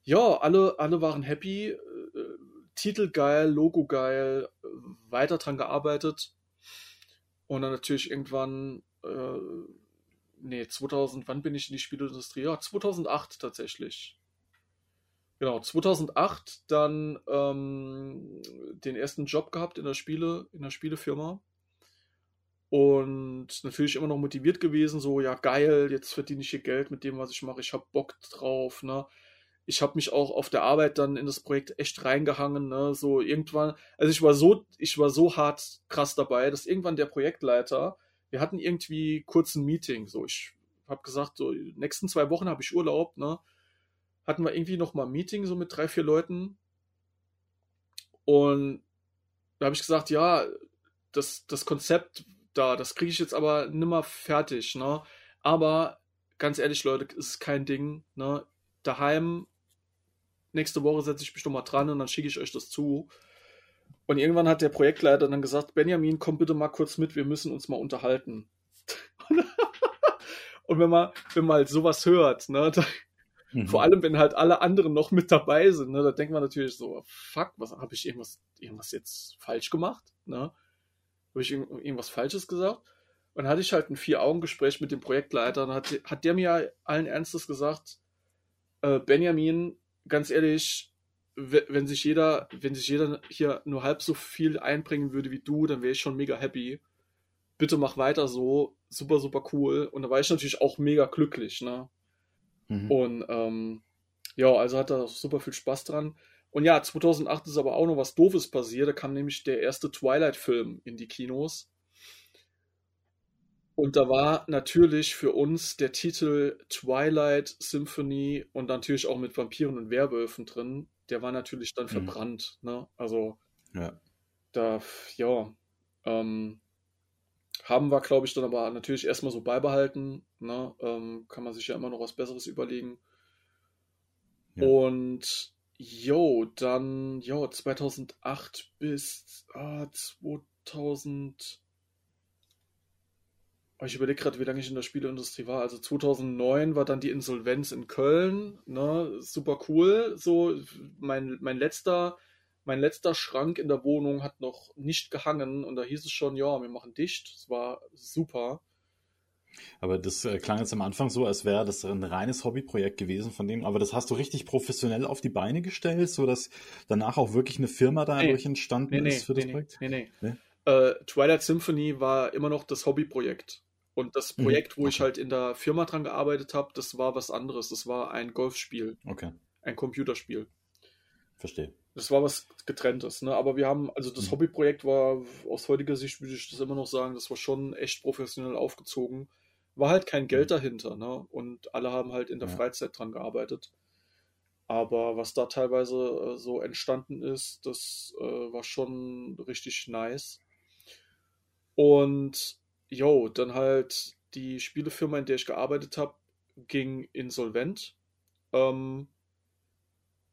ja, alle, alle waren happy. Äh, Titel geil, Logo geil, weiter dran gearbeitet. Und dann natürlich irgendwann, äh, nee, 2000, wann bin ich in die Spielindustrie? Ja, 2008 tatsächlich. Genau, 2008 dann ähm, den ersten Job gehabt in der Spiele, in der Spielefirma. Und natürlich immer noch motiviert gewesen, so, ja geil, jetzt verdiene ich hier Geld mit dem, was ich mache, ich habe Bock drauf, ne? Ich habe mich auch auf der Arbeit dann in das Projekt echt reingehangen, ne? So irgendwann, also ich war so, ich war so hart krass dabei, dass irgendwann der Projektleiter, wir hatten irgendwie kurz ein Meeting, so ich habe gesagt, so nächsten zwei Wochen habe ich Urlaub, ne? Hatten wir irgendwie noch mal ein Meeting so mit drei, vier Leuten. Und da habe ich gesagt, ja, das, das Konzept da, das kriege ich jetzt aber nimmer fertig, ne? Aber ganz ehrlich, Leute, ist kein Ding, ne? Daheim, nächste Woche setze ich mich noch mal dran und dann schicke ich euch das zu. Und irgendwann hat der Projektleiter dann gesagt, Benjamin, komm bitte mal kurz mit, wir müssen uns mal unterhalten. und wenn man, wenn man halt sowas hört, ne, Mhm. Vor allem, wenn halt alle anderen noch mit dabei sind. Ne? Da denkt man natürlich so, fuck, was habe ich irgendwas, irgendwas jetzt falsch gemacht? Ne? Habe ich irgendwas Falsches gesagt? Und dann hatte ich halt ein Vier-Augen-Gespräch mit dem Projektleiter und hat, hat der mir allen Ernstes gesagt, äh, Benjamin, ganz ehrlich, wenn sich jeder, wenn sich jeder hier nur halb so viel einbringen würde wie du, dann wäre ich schon mega happy. Bitte mach weiter so, super, super cool. Und da war ich natürlich auch mega glücklich, ne? Mhm. Und ähm, ja, also hat er super viel Spaß dran. Und ja, 2008 ist aber auch noch was Doofes passiert. Da kam nämlich der erste Twilight-Film in die Kinos. Und da war natürlich für uns der Titel Twilight Symphony und natürlich auch mit Vampiren und Werwölfen drin. Der war natürlich dann mhm. verbrannt. Ne? Also, ja. da, ja, ähm, haben wir, glaube ich, dann aber natürlich erstmal so beibehalten. Ne? Ähm, kann man sich ja immer noch was Besseres überlegen. Ja. Und jo, dann, jo, 2008 bis ah, 2000. Ich überlege gerade, wie lange ich in der Spieleindustrie war. Also 2009 war dann die Insolvenz in Köln. Ne? Super cool. So, mein, mein letzter mein letzter Schrank in der Wohnung hat noch nicht gehangen und da hieß es schon, ja, wir machen dicht. Es war super. Aber das äh, klang jetzt am Anfang so, als wäre das ein reines Hobbyprojekt gewesen von dem. Aber das hast du richtig professionell auf die Beine gestellt, sodass danach auch wirklich eine Firma dadurch nee. entstanden nee, nee, ist für das Projekt? Nee, nee. nee. Äh, Twilight Symphony war immer noch das Hobbyprojekt. Und das mhm. Projekt, wo okay. ich halt in der Firma dran gearbeitet habe, das war was anderes. Das war ein Golfspiel. Okay. Ein Computerspiel. Verstehe. Das war was getrenntes, ne? Aber wir haben, also das mhm. Hobbyprojekt war aus heutiger Sicht, würde ich das immer noch sagen, das war schon echt professionell aufgezogen. War halt kein Geld mhm. dahinter, ne? Und alle haben halt in der ja. Freizeit dran gearbeitet. Aber was da teilweise äh, so entstanden ist, das äh, war schon richtig nice. Und jo, dann halt die Spielefirma, in der ich gearbeitet habe, ging insolvent. Ähm,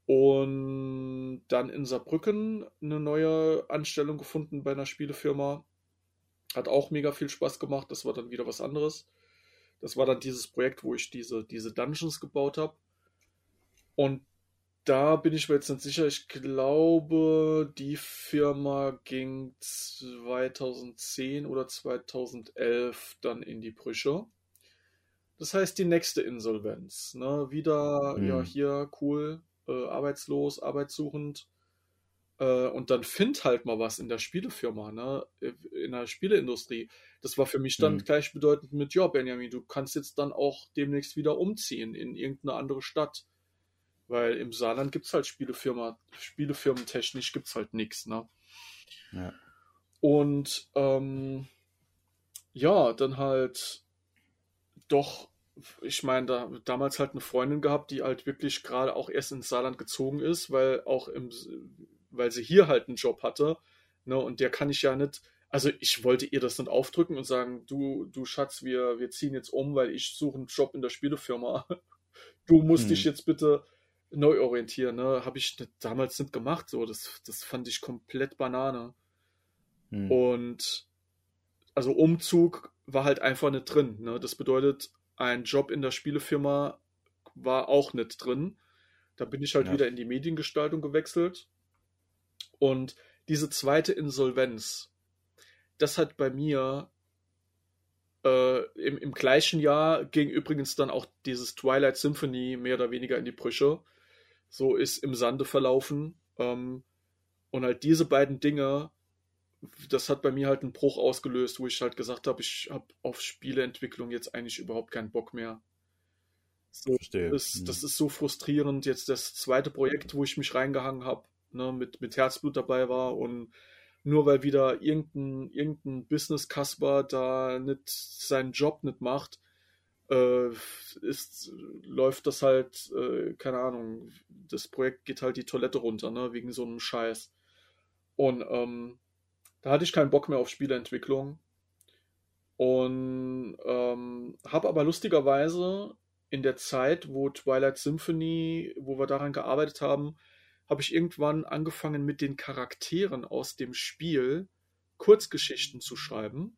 und dann in Saarbrücken eine neue Anstellung gefunden bei einer Spielefirma. Hat auch mega viel Spaß gemacht. Das war dann wieder was anderes. Das war dann dieses Projekt, wo ich diese, diese Dungeons gebaut habe. Und da bin ich mir jetzt nicht sicher. Ich glaube, die Firma ging 2010 oder 2011 dann in die Brüche. Das heißt, die nächste Insolvenz. Ne? Wieder, mhm. ja, hier, cool, äh, arbeitslos, arbeitssuchend. Äh, und dann find halt mal was in der Spielefirma, ne? in der Spieleindustrie. Das war für mich dann mhm. gleichbedeutend mit, ja, Benjamin, du kannst jetzt dann auch demnächst wieder umziehen in irgendeine andere Stadt weil im Saarland gibt es halt Spielefirma, Spielefirmentechnisch gibt es halt nichts, ne? Ja. Und ähm, ja, dann halt doch, ich meine, da damals halt eine Freundin gehabt, die halt wirklich gerade auch erst ins Saarland gezogen ist, weil auch im, weil sie hier halt einen Job hatte, ne? Und der kann ich ja nicht, also ich wollte ihr das nicht aufdrücken und sagen, du, du Schatz, wir, wir ziehen jetzt um, weil ich suche einen Job in der Spielefirma. Du musst hm. dich jetzt bitte neu orientieren. Ne? Habe ich damals nicht gemacht. So, das, das fand ich komplett Banane. Hm. Und also Umzug war halt einfach nicht drin. Ne? Das bedeutet, ein Job in der Spielefirma war auch nicht drin. Da bin ich halt ja. wieder in die Mediengestaltung gewechselt. Und diese zweite Insolvenz, das hat bei mir äh, im, im gleichen Jahr ging übrigens dann auch dieses Twilight Symphony mehr oder weniger in die Brüche so ist im Sande verlaufen. Ähm, und halt diese beiden Dinge, das hat bei mir halt einen Bruch ausgelöst, wo ich halt gesagt habe, ich habe auf Spieleentwicklung jetzt eigentlich überhaupt keinen Bock mehr. So, Verstehe. Das, hm. das ist so frustrierend. Jetzt das zweite Projekt, wo ich mich reingehangen habe, ne, mit, mit Herzblut dabei war und nur weil wieder irgendein, irgendein Business-Kasper da nicht seinen Job nicht macht, äh, ist, läuft das halt, äh, keine Ahnung, das Projekt geht halt die Toilette runter, ne, wegen so einem Scheiß. Und ähm, da hatte ich keinen Bock mehr auf Spieleentwicklung. Und ähm, habe aber lustigerweise in der Zeit, wo Twilight Symphony, wo wir daran gearbeitet haben, habe ich irgendwann angefangen mit den Charakteren aus dem Spiel Kurzgeschichten zu schreiben.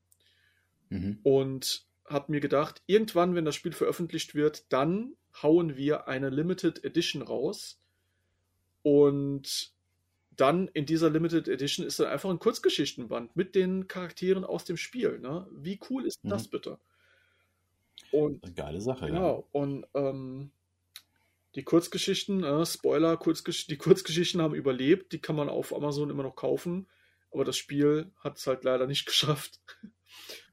Mhm. Und habe mir gedacht, irgendwann, wenn das Spiel veröffentlicht wird, dann hauen wir eine Limited Edition raus. Und dann in dieser Limited Edition ist dann einfach ein Kurzgeschichtenband mit den Charakteren aus dem Spiel. Ne? Wie cool ist mhm. das bitte? Und, Eine geile Sache, genau, ja. Und ähm, die Kurzgeschichten, äh, Spoiler, Kurzgesch die Kurzgeschichten haben überlebt, die kann man auf Amazon immer noch kaufen, aber das Spiel hat es halt leider nicht geschafft.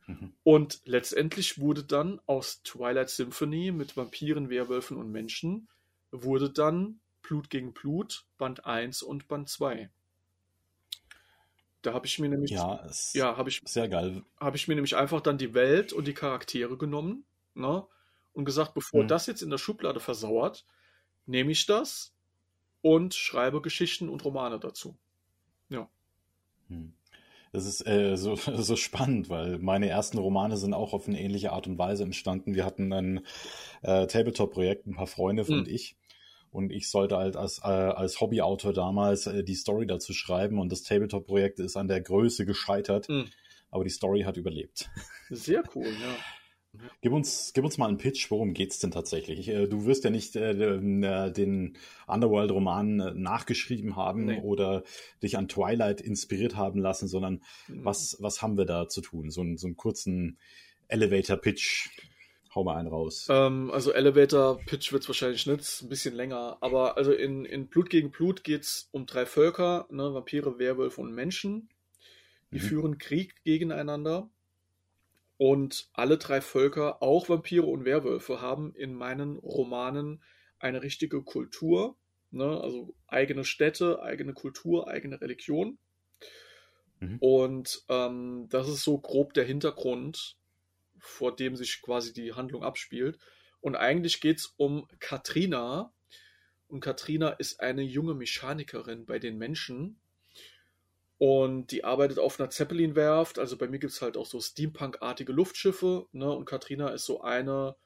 Mhm. Und letztendlich wurde dann aus Twilight Symphony mit Vampiren, Werwölfen und Menschen, wurde dann Blut gegen Blut, Band 1 und Band 2. Da habe ich mir nämlich. Ja, ja habe ich. Sehr geil. Habe ich mir nämlich einfach dann die Welt und die Charaktere genommen, ne? Und gesagt, bevor mhm. das jetzt in der Schublade versauert, nehme ich das und schreibe Geschichten und Romane dazu. Ja. Mhm. Das ist äh, so, so spannend, weil meine ersten Romane sind auch auf eine ähnliche Art und Weise entstanden. Wir hatten ein äh, Tabletop-Projekt, ein paar Freunde mhm. und ich. Und ich sollte halt als, äh, als Hobbyautor damals äh, die Story dazu schreiben. Und das Tabletop-Projekt ist an der Größe gescheitert. Mhm. Aber die Story hat überlebt. Sehr cool, ja. Gib uns, gib uns mal einen Pitch, worum geht's denn tatsächlich? Äh, du wirst ja nicht äh, äh den Underworld-Roman äh, nachgeschrieben haben nee. oder dich an Twilight inspiriert haben lassen, sondern mhm. was, was haben wir da zu tun? So, einen, so einen kurzen Elevator-Pitch. Hau mal einen raus. Ähm, also Elevator-Pitch wird's wahrscheinlich nicht, ein bisschen länger. Aber also in, in Blut gegen Blut geht's um drei Völker, ne, Vampire, Werwölfe und Menschen. Die mhm. führen Krieg gegeneinander Und alle drei Völker, auch Vampire und Werwölfe, haben in meinen Romanen eine richtige Kultur, ne? also eigene Städte, eigene Kultur, eigene Religion. Mhm. Und ähm, das ist so grob der Hintergrund, vor dem sich quasi die Handlung abspielt. Und eigentlich geht es um Katrina. Und Katrina ist eine junge Mechanikerin bei den Menschen. Und die arbeitet auf einer Zeppelin-Werft. Also bei mir gibt es halt auch so Steampunk-artige Luftschiffe. Ne? Und Katrina ist so eine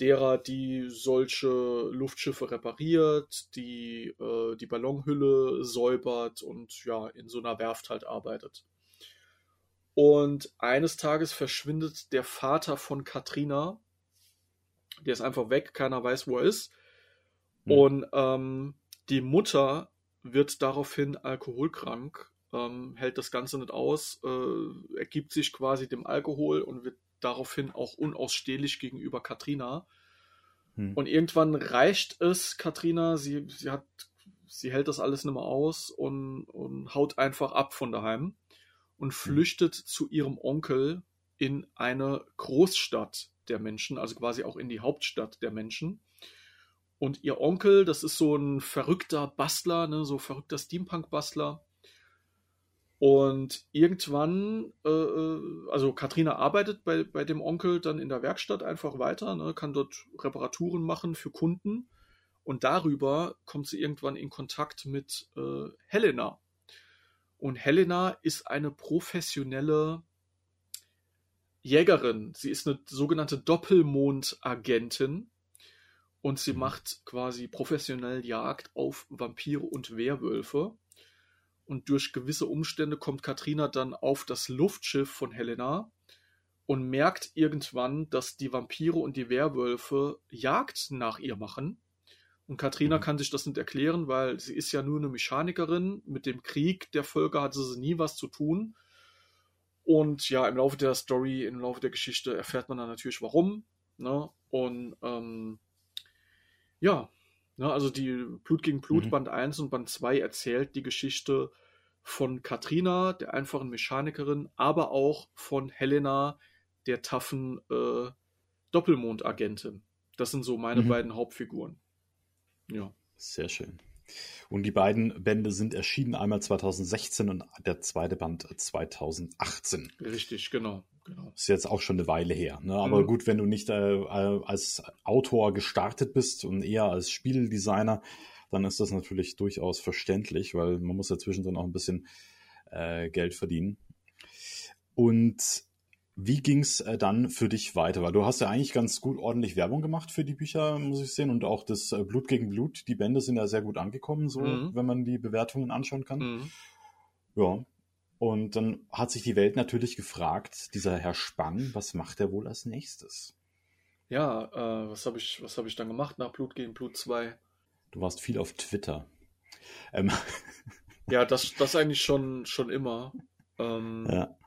derer, die solche Luftschiffe repariert, die äh, die Ballonhülle säubert und ja, in so einer Werft halt arbeitet. Und eines Tages verschwindet der Vater von Katrina. Der ist einfach weg, keiner weiß, wo er ist. Mhm. Und ähm, die Mutter wird daraufhin alkoholkrank, ähm, hält das Ganze nicht aus, äh, ergibt sich quasi dem Alkohol und wird daraufhin auch unausstehlich gegenüber Katrina. Hm. Und irgendwann reicht es Katrina, sie, sie hat, sie hält das alles nicht mehr aus und, und haut einfach ab von daheim und hm. flüchtet zu ihrem Onkel in eine Großstadt der Menschen, also quasi auch in die Hauptstadt der Menschen. Und ihr Onkel, das ist so ein verrückter Bastler, ne, so verrückter Steampunk-Bastler, und irgendwann, äh, äh, also Katrina arbeitet bei, bei dem Onkel dann in der Werkstatt einfach weiter, ne, kann dort Reparaturen machen für Kunden. Und darüber kommt sie irgendwann in Kontakt mit äh, Helena. Und Helena ist eine professionelle Jägerin. Sie ist eine sogenannte Doppelmondagentin und sie mhm. macht quasi professionell Jagd auf Vampire und Werwölfe und durch gewisse Umstände kommt Katrina dann auf das Luftschiff von Helena und merkt irgendwann, dass die Vampire und die Werwölfe Jagd nach ihr machen. Und Katrina mhm. kann sich das nicht erklären, weil sie ist ja nur eine Mechanikerin. Mit dem Krieg der Völker hatte sie nie was zu tun. Und ja, im Laufe der Story, im Laufe der Geschichte erfährt man dann natürlich warum. Ne? Und ähm, ja, Ne, also die Blut gegen Blut mhm. Band 1 und Band 2 erzählt die Geschichte von Katrina, der einfachen Mechanikerin, aber auch von Helena, der taffen äh, Doppelmondagentin. Das sind so meine mhm. beiden Hauptfiguren. Ja. Sehr schön. Und die beiden Bände sind erschienen, einmal 2016 und der zweite Band 2018. Richtig, genau. Genau. Ist jetzt auch schon eine Weile her. Ne? Aber mhm. gut, wenn du nicht äh, äh, als Autor gestartet bist und eher als Spieldesigner, dann ist das natürlich durchaus verständlich, weil man muss ja zwischendrin auch ein bisschen äh, Geld verdienen. Und wie ging's äh, dann für dich weiter? Weil du hast ja eigentlich ganz gut ordentlich Werbung gemacht für die Bücher, muss ich sehen. Und auch das äh, Blut gegen Blut, die Bände sind ja sehr gut angekommen, so mhm. wenn man die Bewertungen anschauen kann. Mhm. Ja, und dann hat sich die Welt natürlich gefragt, dieser Herr Spang, was macht er wohl als nächstes? Ja, äh, was habe ich, hab ich dann gemacht nach Blut gegen Blut 2? Du warst viel auf Twitter. Ähm. Ja, das, das eigentlich schon, schon immer. Ähm, ja.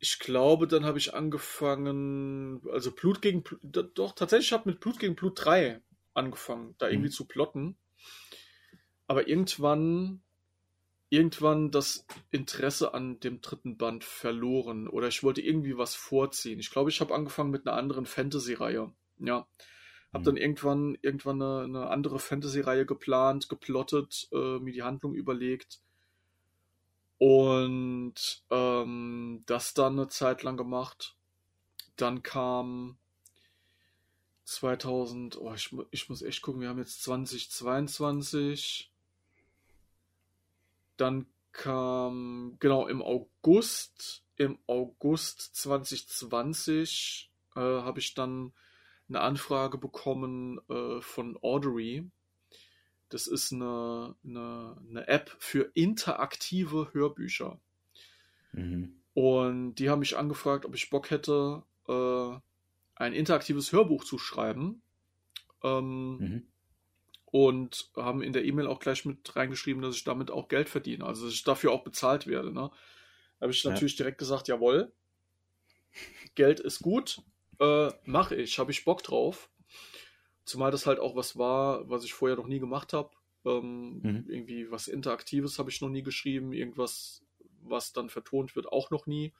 Ich glaube, dann habe ich angefangen, also Blut gegen Blut, doch, tatsächlich, ich habe mit Blut gegen Blut 3 angefangen, da irgendwie mhm. zu plotten. Aber irgendwann irgendwann das Interesse an dem dritten Band verloren oder ich wollte irgendwie was vorziehen. Ich glaube, ich habe angefangen mit einer anderen Fantasy-Reihe. Ja. Hab mhm. dann irgendwann, irgendwann eine, eine andere Fantasy-Reihe geplant, geplottet, äh, mir die Handlung überlegt und ähm, das dann eine Zeit lang gemacht. Dann kam 2000, oh, ich, ich muss echt gucken, wir haben jetzt 2022 dann kam, genau, im August, im August 2020 äh, habe ich dann eine Anfrage bekommen äh, von Audery. Das ist eine, eine, eine App für interaktive Hörbücher. Mhm. Und die haben mich angefragt, ob ich Bock hätte, äh, ein interaktives Hörbuch zu schreiben. Ähm, mhm und haben in der E-Mail auch gleich mit reingeschrieben, dass ich damit auch Geld verdiene, also dass ich dafür auch bezahlt werde. Ne? Da habe ich natürlich ja. direkt gesagt, jawohl, Geld ist gut, äh, mache ich, habe ich Bock drauf. Zumal das halt auch was war, was ich vorher noch nie gemacht habe. Ähm, mhm. Irgendwie was Interaktives habe ich noch nie geschrieben, irgendwas, was dann vertont wird, auch noch nie.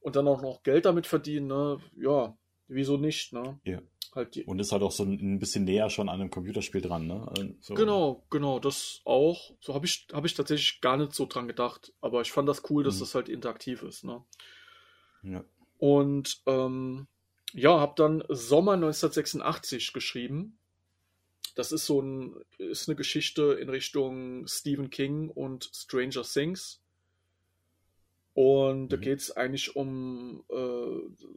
und dann auch noch Geld damit verdienen, ne? ja, wieso nicht, ne? Ja. Halt die... Und ist halt auch so ein bisschen näher schon an einem Computerspiel dran, ne? So. Genau, genau, das auch. So habe ich, hab ich tatsächlich gar nicht so dran gedacht, aber ich fand das cool, dass mhm. das halt interaktiv ist, ne? Ja. Und ähm, ja, habe dann Sommer 1986 geschrieben. Das ist so ein, ist eine Geschichte in Richtung Stephen King und Stranger Things. Und mhm. da geht es eigentlich um, äh,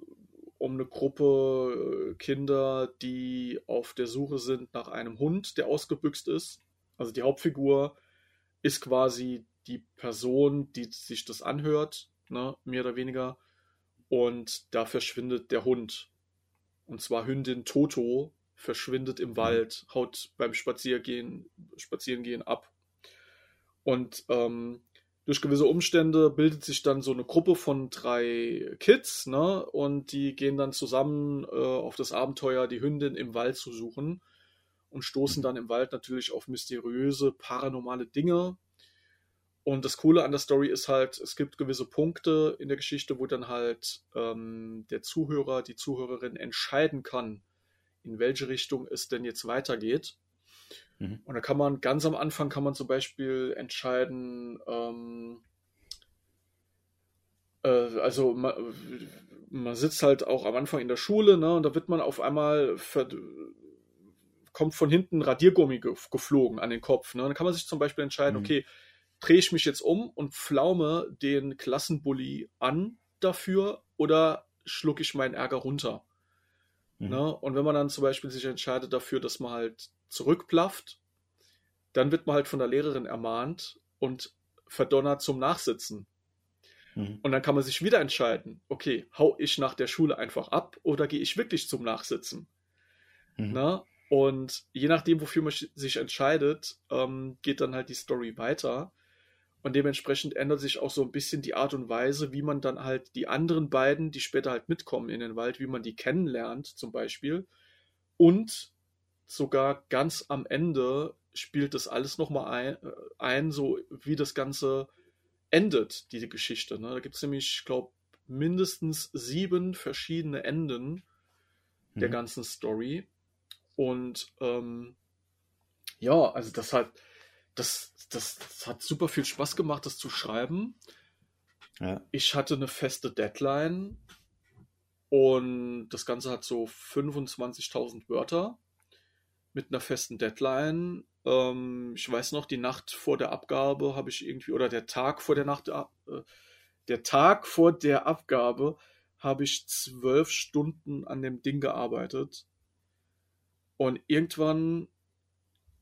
um eine Gruppe äh, Kinder, die auf der Suche sind nach einem Hund, der ausgebüxt ist. Also die Hauptfigur ist quasi die Person, die sich das anhört, ne, mehr oder weniger. Und da verschwindet der Hund. Und zwar Hündin Toto verschwindet im mhm. Wald, haut beim Spaziergehen, Spazierengehen ab. Und ähm, durch gewisse Umstände bildet sich dann so eine Gruppe von drei Kids, ne? Und die gehen dann zusammen äh, auf das Abenteuer, die Hündin im Wald zu suchen und stoßen dann im Wald natürlich auf mysteriöse, paranormale Dinge. Und das Coole an der Story ist halt, es gibt gewisse Punkte in der Geschichte, wo dann halt ähm, der Zuhörer, die Zuhörerin entscheiden kann, in welche Richtung es denn jetzt weitergeht. Mhm. Und da kann man ganz am Anfang kann man zum Beispiel entscheiden, ähm, äh, also man, man, sitzt halt auch am Anfang in der Schule, ne, und da wird man auf einmal kommt von hinten Radiergummi geflogen an den Kopf. Ne? Dann kann man sich zum Beispiel entscheiden, mhm. okay, drehe ich mich jetzt um und pflaume den Klassenbully an dafür oder schlucke ich meinen Ärger runter? Mhm. Ne? Und wenn man dann zum Beispiel sich entscheidet dafür, dass man halt zurückplafft, dann wird man halt von der Lehrerin ermahnt und verdonnert zum Nachsitzen. Mhm. Und dann kann man sich wieder entscheiden, okay, hau ich nach der Schule einfach ab oder gehe ich wirklich zum Nachsitzen? Mhm. Ne? Und je nachdem, wofür man sich entscheidet, ähm, geht dann halt die Story weiter. Und dementsprechend ändert sich auch so ein bisschen die Art und Weise, wie man dann halt die anderen beiden, die später halt mitkommen in den Wald, wie man die kennenlernt, zum Beispiel. Und sogar ganz am Ende spielt das alles nochmal ein, äh, ein, so wie das Ganze endet, diese Geschichte. Ne? Da gibt es nämlich, ich glaube, mindestens sieben verschiedene Enden mhm. der ganzen Story. Und ähm, ja, also das hat, das, das, das, hat super viel Spaß gemacht, das zu schreiben. Ja. Ich hatte eine feste Deadline und das Ganze hat so 25.000 Wörter mit einer festen Deadline. Ähm, ich weiß noch, die Nacht vor der Abgabe habe ich irgendwie, oder der Tag vor der Nacht, äh, der Tag vor der Abgabe habe ich zwölf Stunden an dem Ding gearbeitet. Und irgendwann,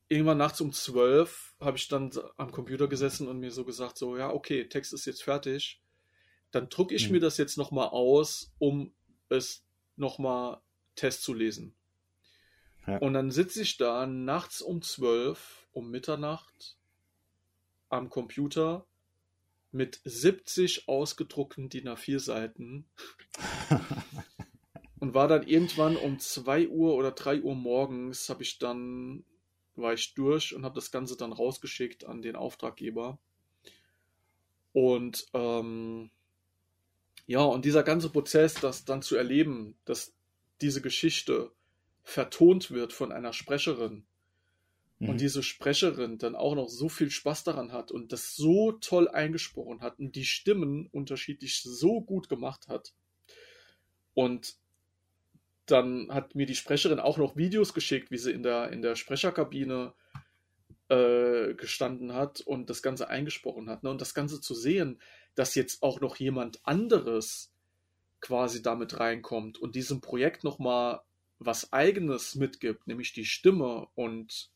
irgendwann nachts um zwölf habe ich dann am Computer gesessen und mir so gesagt, so, ja, okay, Text ist jetzt fertig. Dann drucke ich mhm. mir das jetzt nochmal aus, um es nochmal Test zu lesen. Und dann sitze ich da nachts um zwölf, um Mitternacht am Computer mit 70 ausgedruckten DIN A4 Seiten und war dann irgendwann um 2 Uhr oder 3 Uhr morgens habe ich dann war ich durch und habe das Ganze dann rausgeschickt an den Auftraggeber. Und ähm, ja, und dieser ganze Prozess, das dann zu erleben, dass diese Geschichte vertont wird von einer Sprecherin mhm. und diese Sprecherin dann auch noch so viel Spaß daran hat und das so toll eingesprochen hat und die Stimmen unterschiedlich so gut gemacht hat. Und dann hat mir die Sprecherin auch noch Videos geschickt, wie sie in der, in der Sprecherkabine äh, gestanden hat und das Ganze eingesprochen hat. Ne? Und das Ganze zu sehen, dass jetzt auch noch jemand anderes quasi damit reinkommt und diesem Projekt nochmal was Eigenes mitgibt, nämlich die Stimme und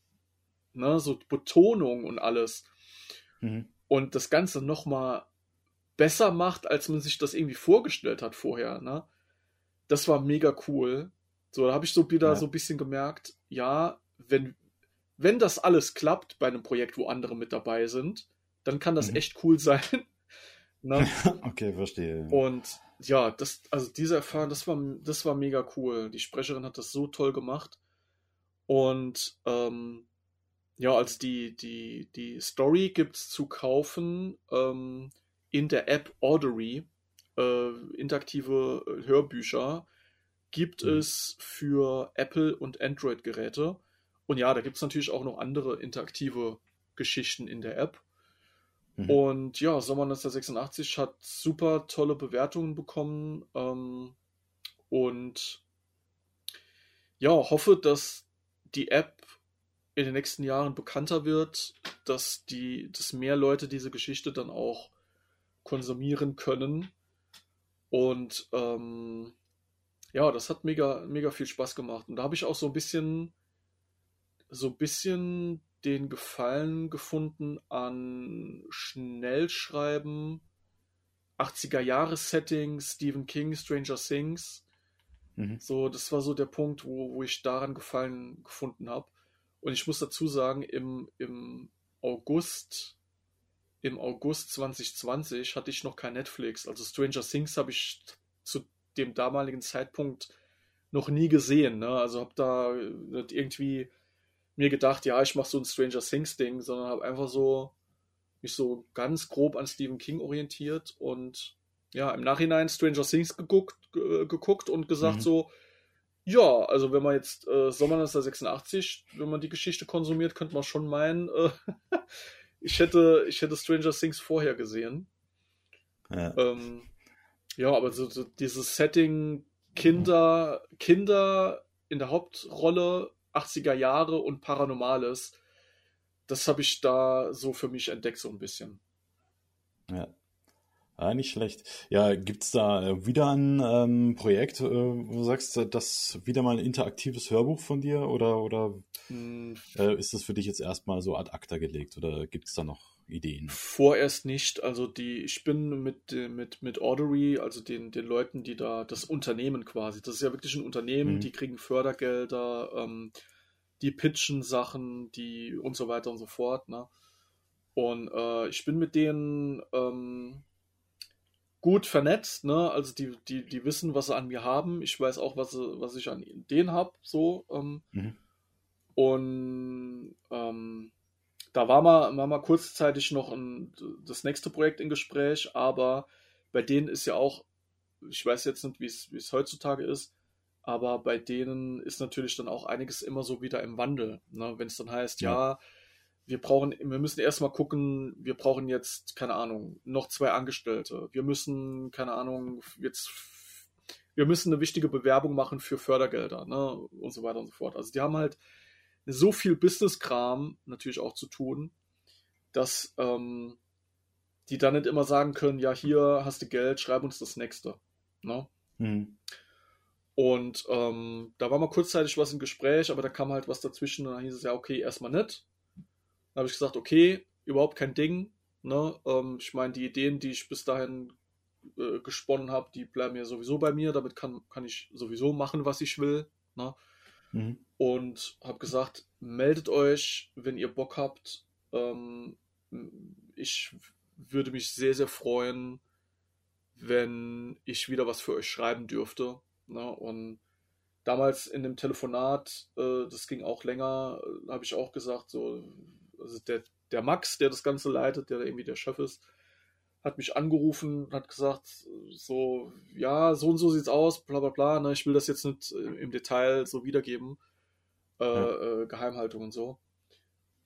ne, so Betonung und alles. Mhm. Und das Ganze nochmal besser macht, als man sich das irgendwie vorgestellt hat vorher. Ne? Das war mega cool. So, da habe ich so wieder ja. so ein bisschen gemerkt, ja, wenn, wenn das alles klappt bei einem Projekt, wo andere mit dabei sind, dann kann das mhm. echt cool sein. ne? okay, verstehe. Und ja, das, also diese Erfahrung, das war, das war mega cool. Die Sprecherin hat das so toll gemacht. Und ähm, ja, also die, die, die Story gibt es zu kaufen ähm, in der App Ordery. Äh, interaktive äh, Hörbücher gibt mhm. es für Apple und Android-Geräte. Und ja, da gibt es natürlich auch noch andere interaktive Geschichten in der App. Mhm. Und ja, Sommer 1986 hat super tolle Bewertungen bekommen. Ähm, und ja, hoffe, dass die App in den nächsten Jahren bekannter wird, dass die, dass mehr Leute diese Geschichte dann auch konsumieren können. Und ähm, ja, das hat mega, mega viel Spaß gemacht. Und da habe ich auch so ein bisschen, so ein bisschen den Gefallen gefunden an Schnellschreiben, 80er Jahre Setting, Stephen King, Stranger Things. Mhm. So, das war so der Punkt, wo, wo ich daran Gefallen gefunden habe. Und ich muss dazu sagen, im, im August, im August 2020 hatte ich noch kein Netflix. Also Stranger Things habe ich zu dem damaligen Zeitpunkt noch nie gesehen. Ne? Also habe da irgendwie mir gedacht, ja, ich mache so ein Stranger Things Ding, sondern habe einfach so mich so ganz grob an Stephen King orientiert und ja, im Nachhinein Stranger Things geguckt, geguckt und gesagt mhm. so, ja, also wenn man jetzt äh, Sommer 1986, wenn man die Geschichte konsumiert, könnte man schon meinen, äh, ich, hätte, ich hätte Stranger Things vorher gesehen. Ja, ähm, ja aber so, so, dieses Setting Kinder, Kinder in der Hauptrolle, 80er Jahre und Paranormales, das habe ich da so für mich entdeckt, so ein bisschen. Ja. Ah, nicht schlecht. Ja, gibt es da äh, wieder ein ähm, Projekt, äh, wo du sagst, äh, das wieder mal ein interaktives Hörbuch von dir oder, oder hm. äh, ist das für dich jetzt erstmal so ad acta gelegt oder gibt es da noch Ideen? Vorerst nicht. Also die, ich bin mit, mit, mit Ordery, also den, den Leuten, die da, das Unternehmen quasi, das ist ja wirklich ein Unternehmen, mhm. die kriegen Fördergelder, ähm, die pitchen Sachen, die und so weiter und so fort. Ne? Und äh, ich bin mit denen ähm, gut vernetzt, ne? Also die, die, die wissen, was sie an mir haben. Ich weiß auch, was, was ich an denen habe. So. Ähm, mhm. Und ähm, da war mal, war mal kurzzeitig noch ein, das nächste Projekt in Gespräch, aber bei denen ist ja auch, ich weiß jetzt nicht, wie es heutzutage ist, aber bei denen ist natürlich dann auch einiges immer so wieder im Wandel. Ne? Wenn es dann heißt, ja, ja wir brauchen, wir müssen erstmal gucken, wir brauchen jetzt, keine Ahnung, noch zwei Angestellte. Wir müssen, keine Ahnung, jetzt, wir müssen eine wichtige Bewerbung machen für Fördergelder, ne, und so weiter und so fort. Also die haben halt so viel Business-Kram natürlich auch zu tun, dass ähm, die dann nicht immer sagen können, ja, hier hast du Geld, schreib uns das nächste. Ne? Mhm. Und ähm, da war mal kurzzeitig was im Gespräch, aber da kam halt was dazwischen und dann hieß es ja, okay, erstmal nicht. Dann habe ich gesagt, okay, überhaupt kein Ding. Ne? Ähm, ich meine, die Ideen, die ich bis dahin äh, gesponnen habe, die bleiben ja sowieso bei mir. Damit kann, kann ich sowieso machen, was ich will. Ne? Mhm. Und habe gesagt, meldet euch, wenn ihr Bock habt. Ähm, ich würde mich sehr, sehr freuen, wenn ich wieder was für euch schreiben dürfte. Ne? Und damals in dem Telefonat, äh, das ging auch länger, äh, habe ich auch gesagt, so, also der, der Max, der das Ganze leitet, der irgendwie der Chef ist, hat mich angerufen, hat gesagt, so, ja, so und so sieht's aus, bla bla bla, ne, ich will das jetzt nicht äh, im Detail so wiedergeben, äh, ja. äh, Geheimhaltung und so.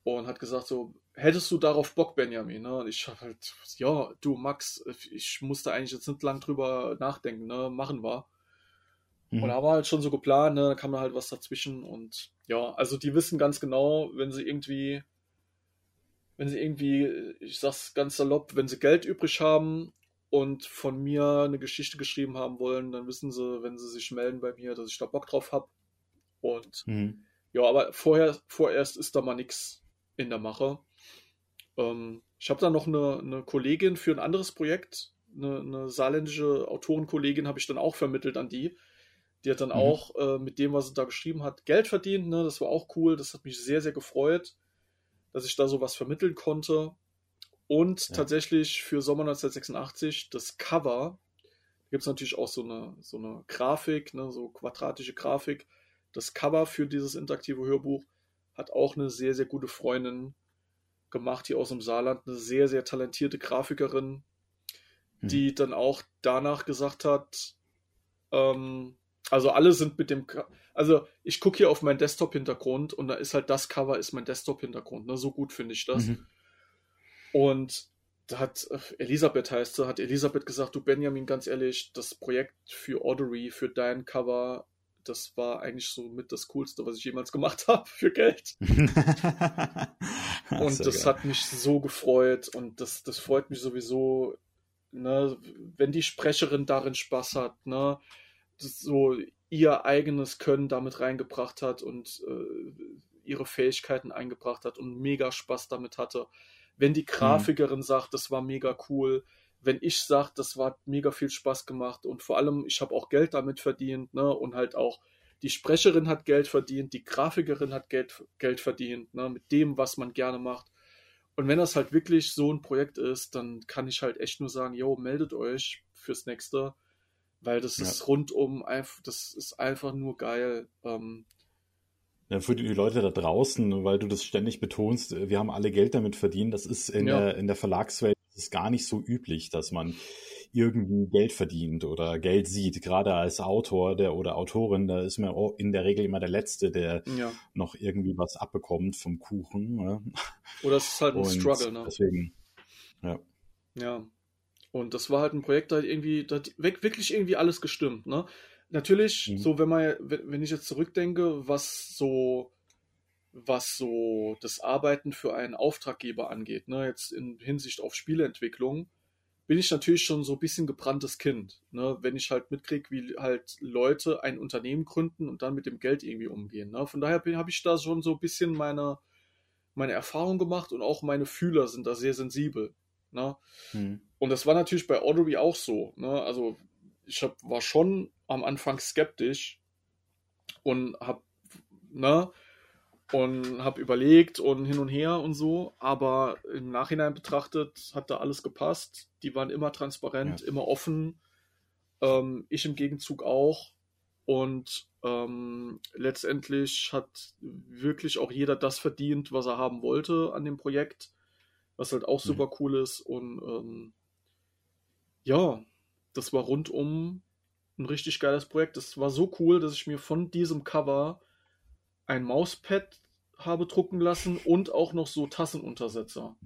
Und hat gesagt, so, hättest du darauf Bock, Benjamin? Ne? Und ich hab halt, ja, du Max, ich musste eigentlich jetzt nicht lang drüber nachdenken, ne, machen wir. Mhm. Und da war halt schon so geplant, ne, da kam da halt was dazwischen und ja, also die wissen ganz genau, wenn sie irgendwie wenn sie irgendwie, ich sag's ganz salopp, wenn sie Geld übrig haben und von mir eine Geschichte geschrieben haben wollen, dann wissen sie, wenn sie sich melden bei mir, dass ich da Bock drauf habe. Und mhm. ja, aber vorher, vorerst ist da mal nichts in der Mache. Ähm, ich habe da noch eine, eine, Kollegin für ein anderes Projekt, eine, eine saarländische Autorenkollegin habe ich dann auch vermittelt an die. Die hat dann mhm. auch äh, mit dem, was sie da geschrieben hat, Geld verdient. Ne? Das war auch cool. Das hat mich sehr, sehr gefreut dass ich da sowas vermitteln konnte. Und ja. tatsächlich für Sommer 1986 das Cover, da gibt es natürlich auch so eine, so eine Grafik, ne, so quadratische Grafik. Das Cover für dieses interaktive Hörbuch hat auch eine sehr, sehr gute Freundin gemacht hier aus dem Saarland, eine sehr, sehr talentierte Grafikerin, hm. die dann auch danach gesagt hat, ähm, also alle sind mit dem, also ich gucke hier auf meinen Desktop-Hintergrund und da ist halt das Cover ist mein Desktop-Hintergrund. Ne? So gut finde ich das. Mhm. Und da hat äh, Elisabeth heißt sie, hat Elisabeth gesagt, du Benjamin, ganz ehrlich, das Projekt für Ordery, für dein Cover, das war eigentlich so mit das Coolste, was ich jemals gemacht habe für Geld. und das geil. hat mich so gefreut und das, das freut mich sowieso, ne, wenn die Sprecherin darin Spaß hat, ne, so ihr eigenes Können damit reingebracht hat und äh, ihre Fähigkeiten eingebracht hat und mega Spaß damit hatte. Wenn die. Grafikerin mhm. sagt, das war mega cool, wenn ich sage, das war mega viel Spaß gemacht und vor allem, ich habe auch Geld damit verdient, ne? Und halt auch die Sprecherin hat Geld verdient, die Grafikerin hat Geld, Geld verdient, ne? Mit dem, was man gerne macht. Und wenn das halt wirklich so ein Projekt ist, dann kann ich halt echt nur sagen, yo, meldet euch fürs nächste, weil das ja. ist rundum einfach, das ist einfach nur geil. Ähm, ja, für die Leute da draußen, weil du das ständig betonst, wir haben alle Geld damit verdient. Das ist in, ja. der, in der Verlagswelt ist gar nicht so üblich, dass man irgendwie Geld verdient oder Geld sieht. Gerade als Autor der oder Autorin, da ist man in der Regel immer der Letzte, der ja. noch irgendwie was abbekommt vom Kuchen. Ne? Oder es ist halt ein Und Struggle, ne? Deswegen, ja. Ja. Und das war halt ein Projekt, da irgendwie, da hat wirklich irgendwie alles gestimmt, ne? Natürlich, mhm. so wenn man, wenn ich jetzt zurückdenke, was so, was so das Arbeiten für einen Auftraggeber angeht, ne, jetzt in Hinsicht auf Spieleentwicklung, bin ich natürlich schon so ein bisschen gebranntes Kind, ne, wenn ich halt mitkriege, wie halt Leute ein Unternehmen gründen und dann mit dem Geld irgendwie umgehen. Ne. Von daher habe ich da schon so ein bisschen meine, meine Erfahrung gemacht und auch meine Fühler sind da sehr sensibel. Ne? Mhm. Und das war natürlich bei Audrey auch so. Ne? Also ich hab, war schon am Anfang skeptisch und habe ne, und habe überlegt und hin und her und so, aber im Nachhinein betrachtet hat da alles gepasst. Die waren immer transparent, ja. immer offen. Ähm, ich im Gegenzug auch. Und ähm, letztendlich hat wirklich auch jeder das verdient, was er haben wollte an dem Projekt, was halt auch mhm. super cool ist. Und ähm, ja, das war rundum ein richtig geiles Projekt. Das war so cool, dass ich mir von diesem Cover ein Mauspad habe drucken lassen und auch noch so Tassenuntersetzer.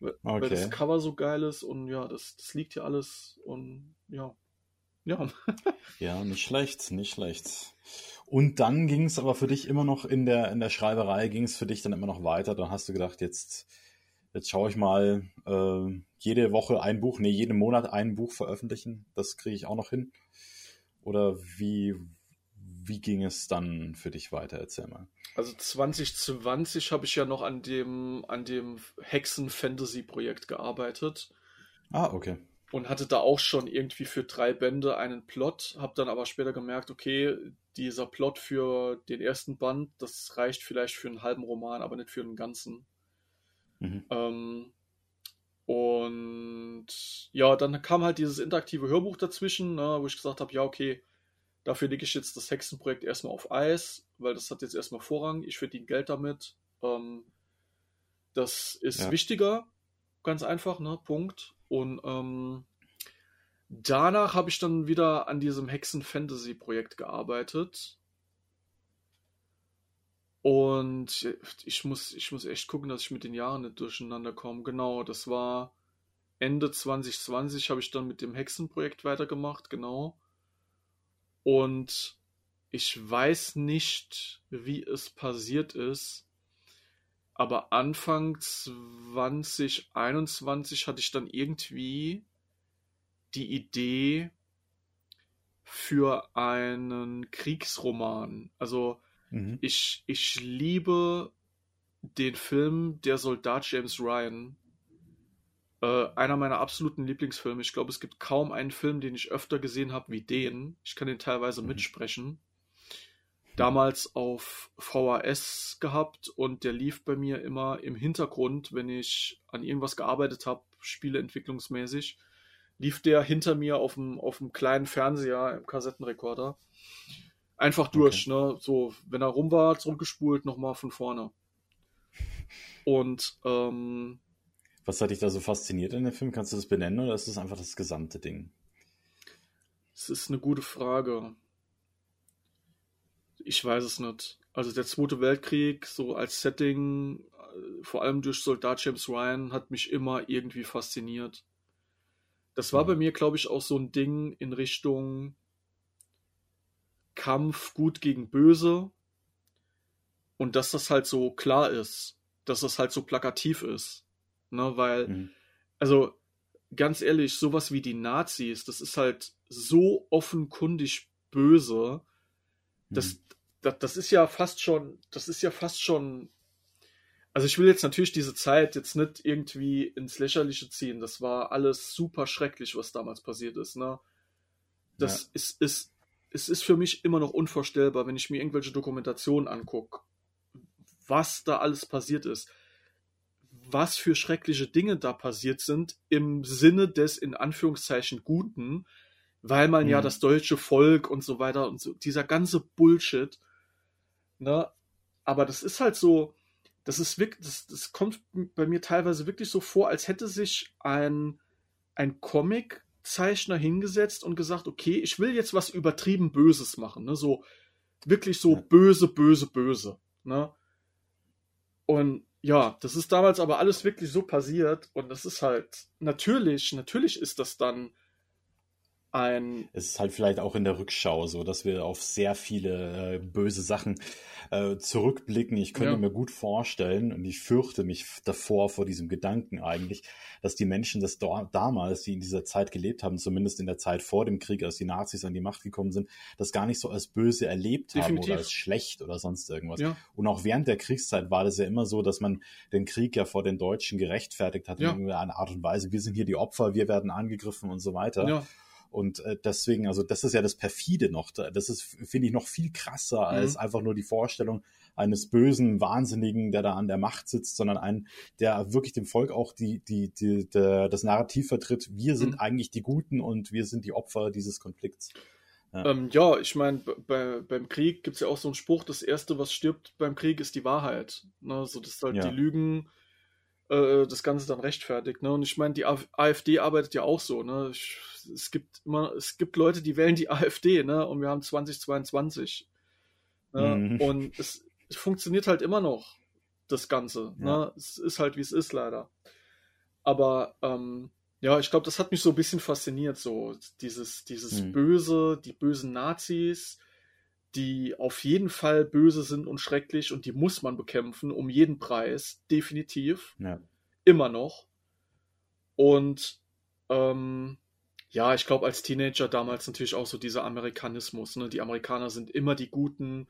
Okay. Weil das Cover so geil ist und ja, das, das liegt hier alles und ja. Ja. ja, nicht schlecht, nicht schlecht. Und dann ging es aber für dich immer noch in der, in der Schreiberei, ging es für dich dann immer noch weiter. Dann hast du gedacht, jetzt, jetzt schaue ich mal, äh, jede Woche ein Buch, nee, jeden Monat ein Buch veröffentlichen. Das kriege ich auch noch hin. Oder wie, wie ging es dann für dich weiter? Erzähl mal. Also 2020 habe ich ja noch an dem, an dem Hexen-Fantasy-Projekt gearbeitet. Ah, okay. Und hatte da auch schon irgendwie für drei Bände einen Plot, habe dann aber später gemerkt, okay, dieser Plot für den ersten Band, das reicht vielleicht für einen halben Roman, aber nicht für einen ganzen. Mhm. Ähm, und ja, dann kam halt dieses interaktive Hörbuch dazwischen, ne, wo ich gesagt habe, ja, okay, dafür lege ich jetzt das Hexenprojekt erstmal auf Eis, weil das hat jetzt erstmal Vorrang, ich verdiene Geld damit. Ähm, das ist ja. wichtiger, ganz einfach, ne, Punkt. Und ähm, danach habe ich dann wieder an diesem Hexen-Fantasy-Projekt gearbeitet. Und ich muss, ich muss echt gucken, dass ich mit den Jahren nicht durcheinander komme. Genau, das war Ende 2020 habe ich dann mit dem Hexenprojekt weitergemacht, genau. Und ich weiß nicht, wie es passiert ist, aber Anfang 2021 hatte ich dann irgendwie die Idee für einen Kriegsroman. Also Mhm. Ich, ich liebe den Film Der Soldat James Ryan. Äh, einer meiner absoluten Lieblingsfilme. Ich glaube, es gibt kaum einen Film, den ich öfter gesehen habe wie den. Ich kann den teilweise mhm. mitsprechen. Damals auf VHS gehabt und der lief bei mir immer im Hintergrund, wenn ich an irgendwas gearbeitet habe, spieleentwicklungsmäßig, lief der hinter mir auf dem, auf dem kleinen Fernseher im Kassettenrekorder. Einfach durch, okay. ne? So, wenn er rum war, zurückgespult, nochmal von vorne. Und ähm, Was hat dich da so fasziniert in dem Film? Kannst du das benennen oder ist das einfach das gesamte Ding? Es ist eine gute Frage. Ich weiß es nicht. Also der Zweite Weltkrieg, so als Setting, äh, vor allem durch Soldat James Ryan, hat mich immer irgendwie fasziniert. Das war mhm. bei mir, glaube ich, auch so ein Ding in Richtung Kampf gut gegen böse und dass das halt so klar ist, dass das halt so plakativ ist. Ne, weil, mhm. also ganz ehrlich, sowas wie die Nazis, das ist halt so offenkundig böse. Das, mhm. das, das ist ja fast schon, das ist ja fast schon. Also ich will jetzt natürlich diese Zeit jetzt nicht irgendwie ins Lächerliche ziehen. Das war alles super schrecklich, was damals passiert ist. Ne? Das ja. ist, ist, es ist für mich immer noch unvorstellbar, wenn ich mir irgendwelche Dokumentationen angucke, was da alles passiert ist was für schreckliche Dinge da passiert sind im Sinne des in Anführungszeichen Guten, weil man mhm. ja das deutsche Volk und so weiter und so, dieser ganze Bullshit, ne? Aber das ist halt so, das ist wirklich, das, das kommt bei mir teilweise wirklich so vor, als hätte sich ein, ein Comic-Zeichner hingesetzt und gesagt, okay, ich will jetzt was übertrieben Böses machen, ne? So, wirklich so böse, böse, böse, ne? Und ja, das ist damals aber alles wirklich so passiert und das ist halt natürlich, natürlich ist das dann ein. Es ist halt vielleicht auch in der Rückschau so, dass wir auf sehr viele äh, böse Sachen äh, zurückblicken. Ich könnte ja. mir gut vorstellen, und ich fürchte mich davor, vor diesem Gedanken eigentlich, dass die Menschen das damals, die in dieser Zeit gelebt haben, zumindest in der Zeit vor dem Krieg, als die Nazis an die Macht gekommen sind, das gar nicht so als böse erlebt Definitiv. haben oder als schlecht oder sonst irgendwas. Ja. Und auch während der Kriegszeit war das ja immer so, dass man den Krieg ja vor den Deutschen gerechtfertigt hat ja. in irgendeiner Art und Weise. Wir sind hier die Opfer, wir werden angegriffen und so weiter. Ja. Und äh, deswegen, also das ist ja das perfide noch. Das ist, finde ich, noch viel krasser mhm. als einfach nur die Vorstellung eines bösen Wahnsinnigen, der da an der Macht sitzt, sondern einen, der wirklich dem Volk auch die, die, die, der, das Narrativ vertritt. Wir sind mhm. eigentlich die Guten und wir sind die Opfer dieses Konflikts. Ja, ähm, ja ich meine, bei, beim Krieg gibt es ja auch so einen Spruch, das Erste, was stirbt beim Krieg, ist die Wahrheit. Ne? So, dass halt ja. die Lügen äh, das Ganze dann rechtfertigt. Ne? Und ich meine, die AfD arbeitet ja auch so. Ne? Ich, es gibt immer, es gibt Leute, die wählen die AfD, ne? Und wir haben 2022. Ne? Mhm. Und es, es, funktioniert halt immer noch, das Ganze. Ja. Ne? Es ist halt, wie es ist, leider. Aber ähm, ja, ich glaube, das hat mich so ein bisschen fasziniert, so dieses, dieses mhm. Böse, die bösen Nazis, die auf jeden Fall böse sind und schrecklich und die muss man bekämpfen, um jeden Preis, definitiv. Ja. Immer noch. Und ähm, ja, ich glaube, als Teenager damals natürlich auch so dieser Amerikanismus. Ne? Die Amerikaner sind immer die Guten.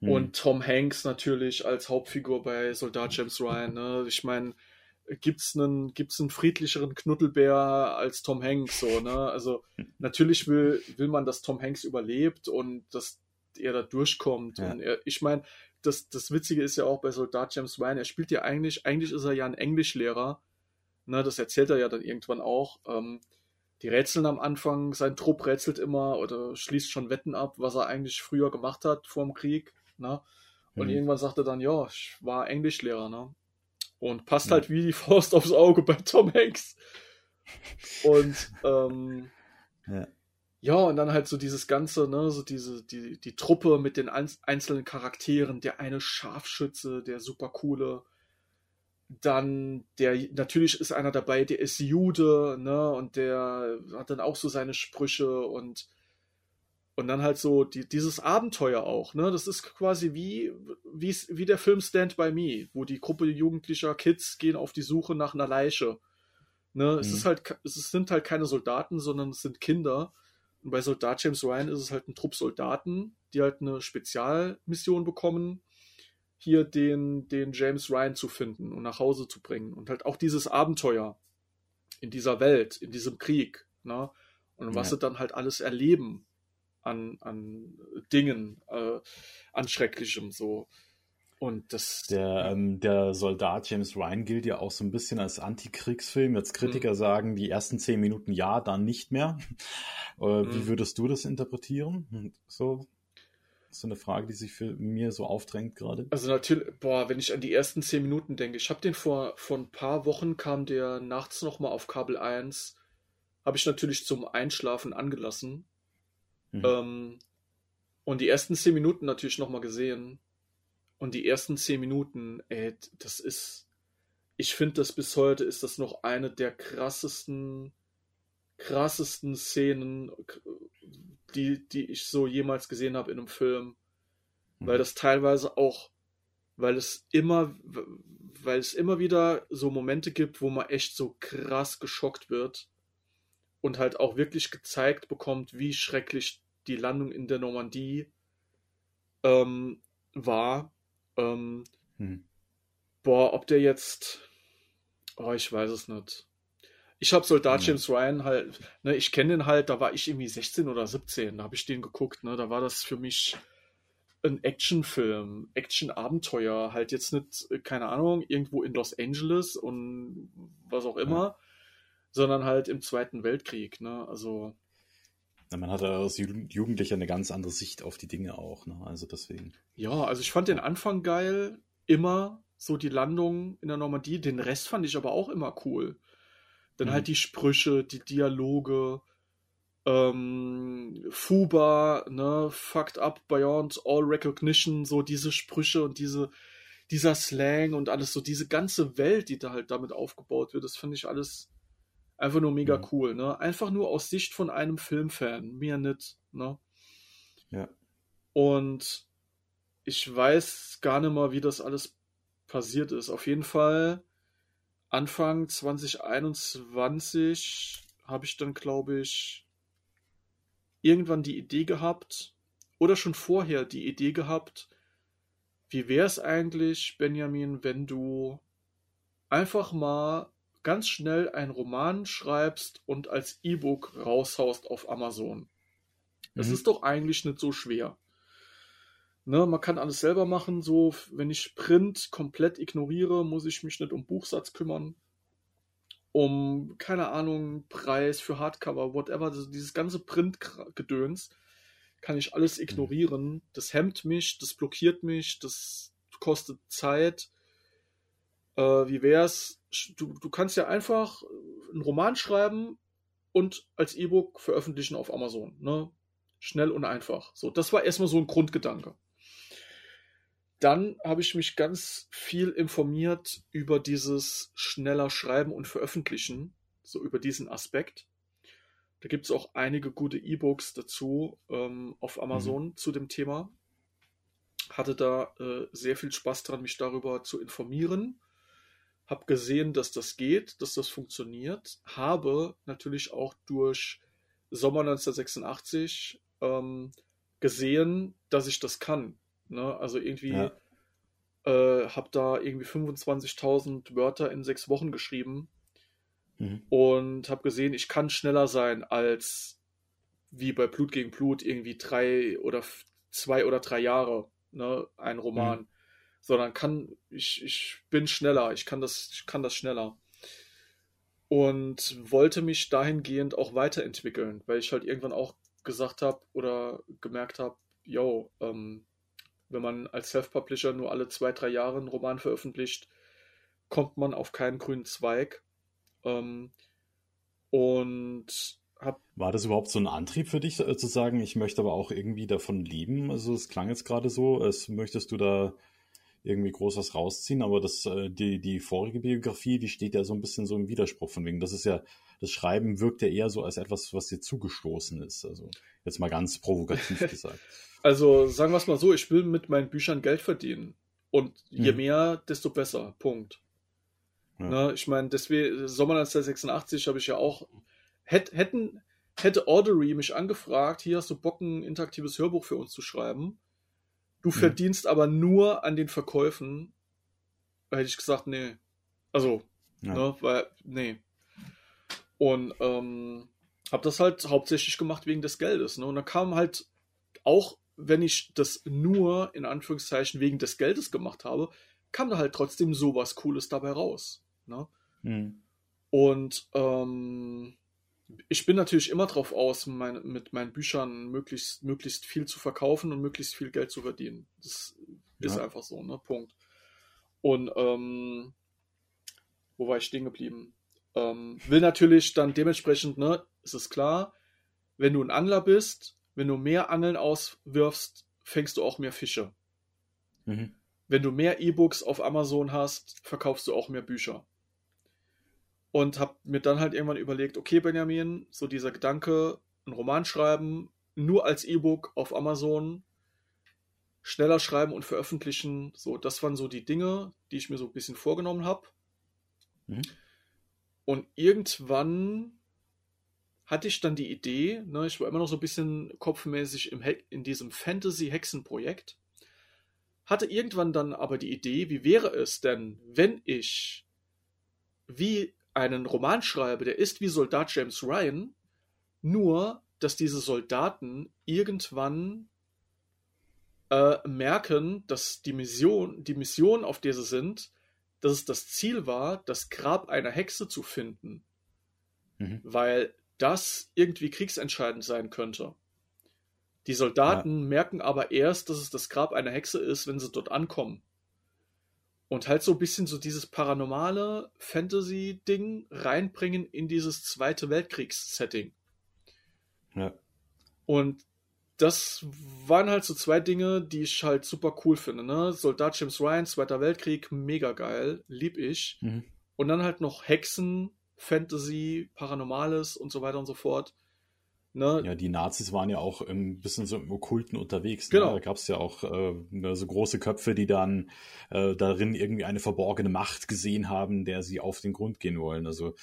Hm. Und Tom Hanks natürlich als Hauptfigur bei Soldat James Ryan. Ne? Ich meine, gibt's einen gibt's einen friedlicheren Knuddelbär als Tom Hanks so ne also natürlich will will man dass Tom Hanks überlebt und dass er da durchkommt ja. und er, ich meine das das Witzige ist ja auch bei Soldat James Ryan er spielt ja eigentlich eigentlich ist er ja ein Englischlehrer ne das erzählt er ja dann irgendwann auch ähm, die rätseln am Anfang sein Trupp rätselt immer oder schließt schon Wetten ab was er eigentlich früher gemacht hat vor dem Krieg ne und mhm. irgendwann sagt er dann ja ich war Englischlehrer ne und passt ja. halt wie die Faust aufs Auge bei Tom Hanks. Und ähm, ja. Ja. und dann halt so dieses Ganze, ne, so diese, die, die Truppe mit den einzelnen Charakteren, der eine Scharfschütze, der super coole, dann der, natürlich ist einer dabei, der ist Jude, ne, und der hat dann auch so seine Sprüche und und dann halt so die, dieses Abenteuer auch, ne? Das ist quasi wie, wie, wie der Film Stand By Me, wo die Gruppe jugendlicher Kids gehen auf die Suche nach einer Leiche. Ne? Mhm. Es ist halt, es sind halt keine Soldaten, sondern es sind Kinder. Und bei Soldat James Ryan ist es halt ein Trupp Soldaten, die halt eine Spezialmission bekommen, hier den, den James Ryan zu finden und nach Hause zu bringen. Und halt auch dieses Abenteuer in dieser Welt, in diesem Krieg, ne? Und was ja. sie dann halt alles erleben an, an Dingen, äh, an Schrecklichem so. Und das. Der, ähm, der Soldat James Ryan gilt ja auch so ein bisschen als Antikriegsfilm. Jetzt Kritiker mhm. sagen, die ersten zehn Minuten ja, dann nicht mehr. Äh, mhm. Wie würdest du das interpretieren? So, so eine Frage, die sich für mir so aufdrängt gerade. Also natürlich, boah, wenn ich an die ersten zehn Minuten denke, ich habe den vor, vor ein paar Wochen, kam der nachts nochmal auf Kabel 1, habe ich natürlich zum Einschlafen angelassen. Mhm. Ähm, und die ersten zehn Minuten natürlich nochmal gesehen. Und die ersten zehn Minuten, ey, das ist, ich finde das bis heute ist das noch eine der krassesten, krassesten Szenen, die, die ich so jemals gesehen habe in einem Film. Mhm. Weil das teilweise auch, weil es immer, weil es immer wieder so Momente gibt, wo man echt so krass geschockt wird und halt auch wirklich gezeigt bekommt, wie schrecklich die Landung in der Normandie ähm, war. Ähm, hm. Boah, ob der jetzt. Oh, ich weiß es nicht. Ich habe Soldat ja. James Ryan halt, ne, ich kenne den halt, da war ich irgendwie 16 oder 17, da habe ich den geguckt, ne, da war das für mich ein Actionfilm, Action-Abenteuer, halt jetzt nicht, keine Ahnung, irgendwo in Los Angeles und was auch immer, ja. sondern halt im Zweiten Weltkrieg, ne, also. Ja, man hat als Jugendlicher eine ganz andere Sicht auf die Dinge auch, ne, also deswegen. Ja, also ich fand den Anfang geil, immer so die Landung in der Normandie, den Rest fand ich aber auch immer cool. Dann halt mhm. halt die Sprüche, die Dialoge, ähm, Fuba, ne, fucked up beyond all recognition, so diese Sprüche und diese, dieser Slang und alles, so diese ganze Welt, die da halt damit aufgebaut wird, das finde ich alles einfach nur mega mhm. cool, ne? Einfach nur aus Sicht von einem Filmfan, mehr nicht, ne? Ja. Und ich weiß gar nicht mal, wie das alles passiert ist. Auf jeden Fall Anfang 2021 habe ich dann, glaube ich, irgendwann die Idee gehabt, oder schon vorher die Idee gehabt, wie wäre es eigentlich, Benjamin, wenn du einfach mal ganz schnell einen Roman schreibst und als E-Book raushaust auf Amazon. Das mhm. ist doch eigentlich nicht so schwer. Ne, man kann alles selber machen, so wenn ich Print komplett ignoriere, muss ich mich nicht um Buchsatz kümmern. Um, keine Ahnung, Preis für Hardcover, whatever, also dieses ganze Print-Gedöns kann ich alles ignorieren. Das hemmt mich, das blockiert mich, das kostet Zeit. Äh, wie wär's? Du, du kannst ja einfach einen Roman schreiben und als E-Book veröffentlichen auf Amazon. Ne? Schnell und einfach. So, das war erstmal so ein Grundgedanke. Dann habe ich mich ganz viel informiert über dieses schneller Schreiben und Veröffentlichen, so über diesen Aspekt. Da gibt es auch einige gute E-Books dazu ähm, auf Amazon mhm. zu dem Thema. Hatte da äh, sehr viel Spaß dran, mich darüber zu informieren. Hab gesehen, dass das geht, dass das funktioniert. Habe natürlich auch durch Sommer 1986 ähm, gesehen, dass ich das kann. Ne? Also irgendwie ja. äh, habe da irgendwie 25.000 Wörter in sechs Wochen geschrieben mhm. und habe gesehen, ich kann schneller sein als wie bei Blut gegen Blut irgendwie drei oder zwei oder drei Jahre ne, ein Roman, mhm. Sondern kann ich ich bin schneller, ich kann das ich kann das schneller und wollte mich dahingehend auch weiterentwickeln, weil ich halt irgendwann auch gesagt habe oder gemerkt habe, yo, ähm, wenn man als Self-Publisher nur alle zwei, drei Jahre einen Roman veröffentlicht, kommt man auf keinen grünen Zweig. Ähm, und hab War das überhaupt so ein Antrieb für dich, äh, zu sagen, ich möchte aber auch irgendwie davon leben? Also es klang jetzt gerade so, als möchtest du da irgendwie groß was rausziehen, aber das, äh, die, die vorige Biografie, die steht ja so ein bisschen so im Widerspruch von wegen. Das ist ja, das Schreiben wirkt ja eher so als etwas, was dir zugestoßen ist. Also jetzt mal ganz provokativ gesagt. Also sagen wir es mal so, ich will mit meinen Büchern Geld verdienen. Und je hm. mehr, desto besser. Punkt. Ja. Ne, ich meine, deswegen, Sommer 1986 habe ich ja auch, hätt, hätten, hätte Audery mich angefragt, hier hast du Bock, ein interaktives Hörbuch für uns zu schreiben. Du verdienst aber nur an den Verkäufen. Da hätte ich gesagt, nee. Also, ja. ne, weil, nee. Und ähm, habe das halt hauptsächlich gemacht wegen des Geldes. Ne? Und dann kam halt auch wenn ich das nur in Anführungszeichen wegen des Geldes gemacht habe, kam da halt trotzdem sowas Cooles dabei raus. Ne? Mhm. Und ähm, ich bin natürlich immer drauf aus, mein, mit meinen Büchern möglichst, möglichst viel zu verkaufen und möglichst viel Geld zu verdienen. Das ist ja. einfach so, ne? Punkt. Und ähm, wo war ich stehen geblieben? Ähm, will natürlich dann dementsprechend, ne, ist es klar, wenn du ein Angler bist, wenn du mehr Angeln auswirfst, fängst du auch mehr Fische. Mhm. Wenn du mehr E-Books auf Amazon hast, verkaufst du auch mehr Bücher. Und hab mir dann halt irgendwann überlegt, okay, Benjamin, so dieser Gedanke, einen Roman schreiben, nur als E-Book auf Amazon, schneller schreiben und veröffentlichen, so, das waren so die Dinge, die ich mir so ein bisschen vorgenommen habe. Mhm. Und irgendwann hatte ich dann die Idee, ne, ich war immer noch so ein bisschen kopfmäßig im in diesem Fantasy-Hexen-Projekt, hatte irgendwann dann aber die Idee, wie wäre es denn, wenn ich wie einen Roman schreibe, der ist wie Soldat James Ryan, nur dass diese Soldaten irgendwann äh, merken, dass die Mission, die Mission, auf der sie sind, dass es das Ziel war, das Grab einer Hexe zu finden. Mhm. Weil das irgendwie kriegsentscheidend sein könnte. Die Soldaten ja. merken aber erst, dass es das Grab einer Hexe ist, wenn sie dort ankommen. Und halt so ein bisschen so dieses paranormale Fantasy-Ding reinbringen in dieses Zweite Weltkriegs-Setting. Ja. Und das waren halt so zwei Dinge, die ich halt super cool finde. Ne? Soldat James Ryan, Zweiter Weltkrieg, mega geil, lieb ich. Mhm. Und dann halt noch Hexen, Fantasy, Paranormales und so weiter und so fort. Ne? Ja, die Nazis waren ja auch ein bisschen so im Okkulten unterwegs. Ne? Genau. Da gab es ja auch äh, ne, so große Köpfe, die dann äh, darin irgendwie eine verborgene Macht gesehen haben, der sie auf den Grund gehen wollen. Also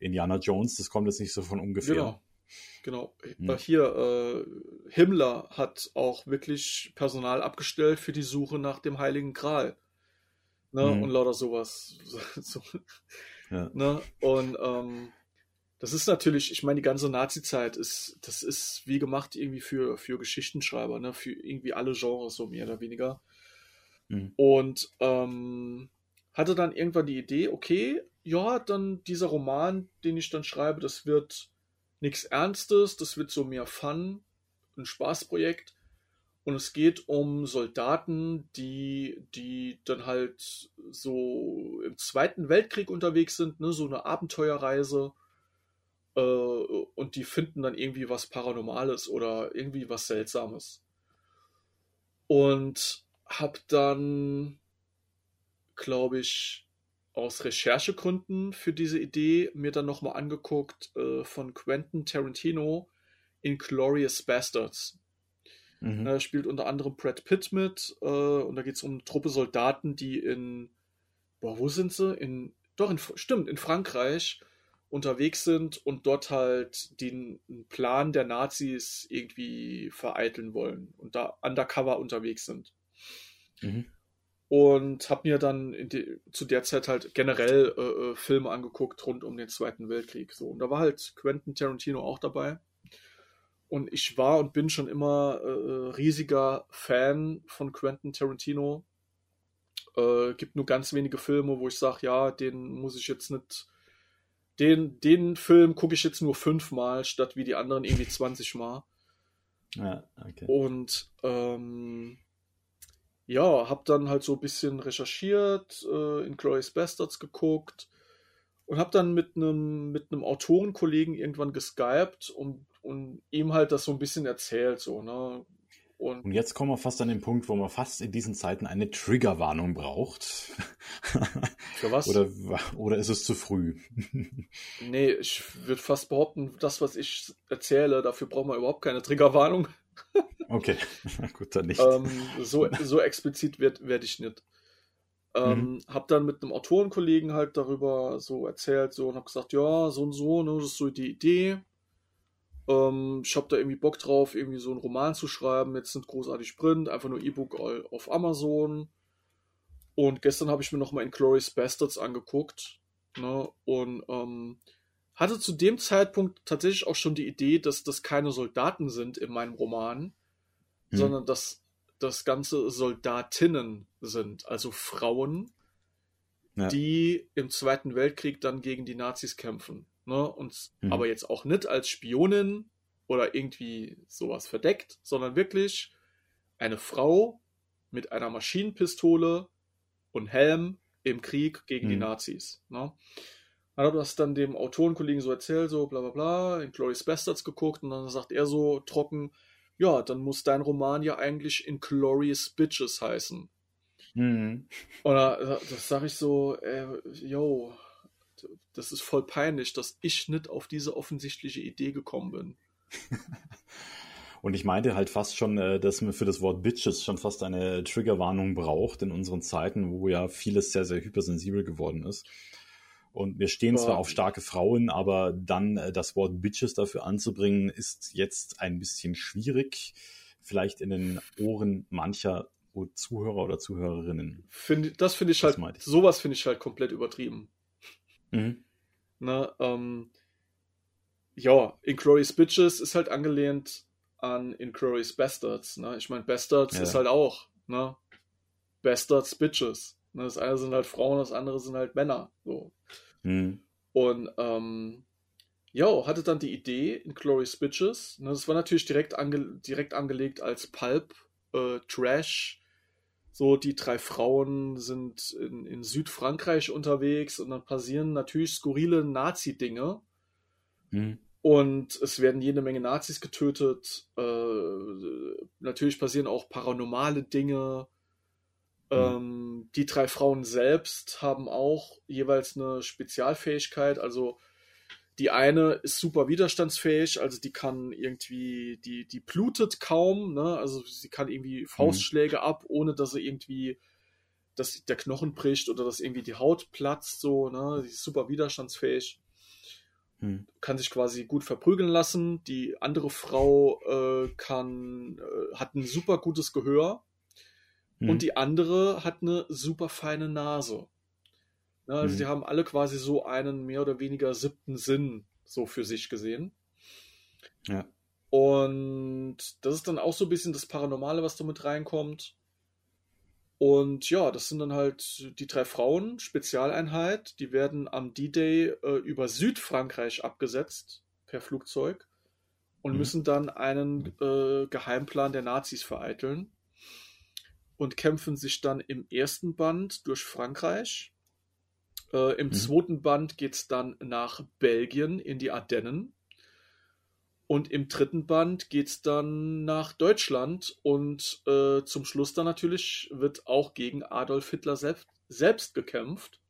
Indiana Jones, das kommt jetzt nicht so von ungefähr. Genau. Genau. Hm. Hier, äh, Himmler hat auch wirklich Personal abgestellt für die Suche nach dem Heiligen Gral. Ne? Hm. Und lauter sowas. so. ja. ne? Und ähm, das ist natürlich, ich meine, die ganze Nazi-Zeit ist, das ist wie gemacht irgendwie für, für Geschichtenschreiber, ne? für irgendwie alle Genres, so mehr oder weniger. Mhm. Und ähm, hatte dann irgendwann die Idee, okay, ja, dann dieser Roman, den ich dann schreibe, das wird nichts Ernstes, das wird so mehr Fun, ein Spaßprojekt. Und es geht um Soldaten, die, die dann halt so im Zweiten Weltkrieg unterwegs sind, ne, so eine Abenteuerreise und die finden dann irgendwie was Paranormales oder irgendwie was Seltsames. Und hab dann, glaube ich, aus Recherchegründen für diese Idee mir dann nochmal angeguckt äh, von Quentin Tarantino in Glorious Bastards. Mhm. Da spielt unter anderem Brad Pitt mit äh, und da geht es um eine Truppe Soldaten, die in, boah, wo sind sie? In, doch, in, stimmt, in Frankreich unterwegs sind und dort halt den Plan der Nazis irgendwie vereiteln wollen und da undercover unterwegs sind. Mhm. Und habe mir dann die, zu der Zeit halt generell äh, äh, Filme angeguckt rund um den Zweiten Weltkrieg. So. Und da war halt Quentin Tarantino auch dabei. Und ich war und bin schon immer äh, äh riesiger Fan von Quentin Tarantino. Äh, gibt nur ganz wenige Filme, wo ich sage, ja, den muss ich jetzt nicht den, den Film gucke ich jetzt nur fünfmal, statt wie die anderen irgendwie 20 Mal. Ja, okay. Und ähm, ja, hab dann halt so ein bisschen recherchiert, äh, in Glorious Bastards geguckt und hab dann mit einem mit einem Autorenkollegen irgendwann geskypt und, und ihm halt das so ein bisschen erzählt, so, ne? Und, und, jetzt kommen wir fast an den Punkt, wo man fast in diesen Zeiten eine Triggerwarnung braucht. Für was? Oder, oder ist es zu früh? nee, ich würde fast behaupten, das, was ich erzähle, dafür braucht man überhaupt keine Triggerwarnung. okay, gut, dann nicht. Ähm, so, so explizit werde werd ich nicht. Ähm, mhm. Hab dann mit einem Autorenkollegen halt darüber so erzählt so und hab gesagt, ja, so und so, ne, das ist so die Idee. Ähm, ich habe da irgendwie Bock drauf, irgendwie so einen Roman zu schreiben. Jetzt sind großartig Sprint, einfach nur E-Book auf Amazon. Und gestern habe ich mir nochmal Inglourious Bastards angeguckt. Ne, und ähm, hatte zu dem Zeitpunkt tatsächlich auch schon die Idee, dass das keine Soldaten sind in meinem Roman, hm. sondern dass das Ganze Soldatinnen sind, also Frauen, ja. die im Zweiten Weltkrieg dann gegen die Nazis kämpfen. Ne? Und mhm. aber jetzt auch nicht als Spionin oder irgendwie sowas verdeckt, sondern wirklich eine Frau mit einer Maschinenpistole und Helm im Krieg gegen mhm. die Nazis. Ne? Dann hat das dann dem Autorenkollegen so erzählt, so bla bla bla, in Glorious Bastards geguckt und dann sagt er so trocken, ja, dann muss dein Roman ja eigentlich in Glorious Bitches heißen. Mhm. Und da, das sage ich so, äh, yo, das ist voll peinlich, dass ich nicht auf diese offensichtliche Idee gekommen bin. Und ich meinte halt fast schon, äh, dass man für das Wort Bitches schon fast eine Triggerwarnung braucht in unseren Zeiten, wo ja vieles sehr, sehr hypersensibel geworden ist. Und wir stehen zwar auf starke Frauen, aber dann äh, das Wort Bitches dafür anzubringen, ist jetzt ein bisschen schwierig. Vielleicht in den Ohren mancher Zuhörer oder Zuhörerinnen. Find, das finde ich halt, ich. sowas finde ich halt komplett übertrieben. Mhm. Na, ähm, ja, Inglorious Bitches ist halt angelehnt an Inglorious Bastards. Ne? Ich meine, Bastards ja. ist halt auch, ne? Bastards Bitches. Ne? Das eine sind halt Frauen, das andere sind halt Männer. So. Mhm. Und ähm, ja, hatte dann die Idee in Glorious Bitches. Ne? Das war natürlich direkt, ange direkt angelegt als Pulp, äh, Trash. So, die drei Frauen sind in, in Südfrankreich unterwegs und dann passieren natürlich skurrile Nazi-Dinge. Mhm. Und es werden jede Menge Nazis getötet. Äh, natürlich passieren auch paranormale Dinge. Mhm. Ähm, die drei Frauen selbst haben auch jeweils eine Spezialfähigkeit. Also die eine ist super widerstandsfähig, also die kann irgendwie, die, die blutet kaum, ne? Also sie kann irgendwie Faustschläge mhm. ab, ohne dass sie irgendwie, dass der Knochen bricht oder dass irgendwie die Haut platzt, so, ne? Sie ist super widerstandsfähig. Hm. Kann sich quasi gut verprügeln lassen. Die andere Frau äh, kann, äh, hat ein super gutes Gehör. Hm. Und die andere hat eine super feine Nase. Ja, also hm. die haben alle quasi so einen mehr oder weniger siebten Sinn so für sich gesehen. Ja. Und das ist dann auch so ein bisschen das Paranormale, was da mit reinkommt. Und ja, das sind dann halt die drei Frauen, Spezialeinheit, die werden am D-Day äh, über Südfrankreich abgesetzt per Flugzeug und mhm. müssen dann einen äh, Geheimplan der Nazis vereiteln und kämpfen sich dann im ersten Band durch Frankreich. Äh, Im mhm. zweiten Band geht es dann nach Belgien in die Ardennen. Und im dritten Band geht es dann nach Deutschland und äh, zum Schluss dann natürlich wird auch gegen Adolf Hitler selbst, selbst gekämpft.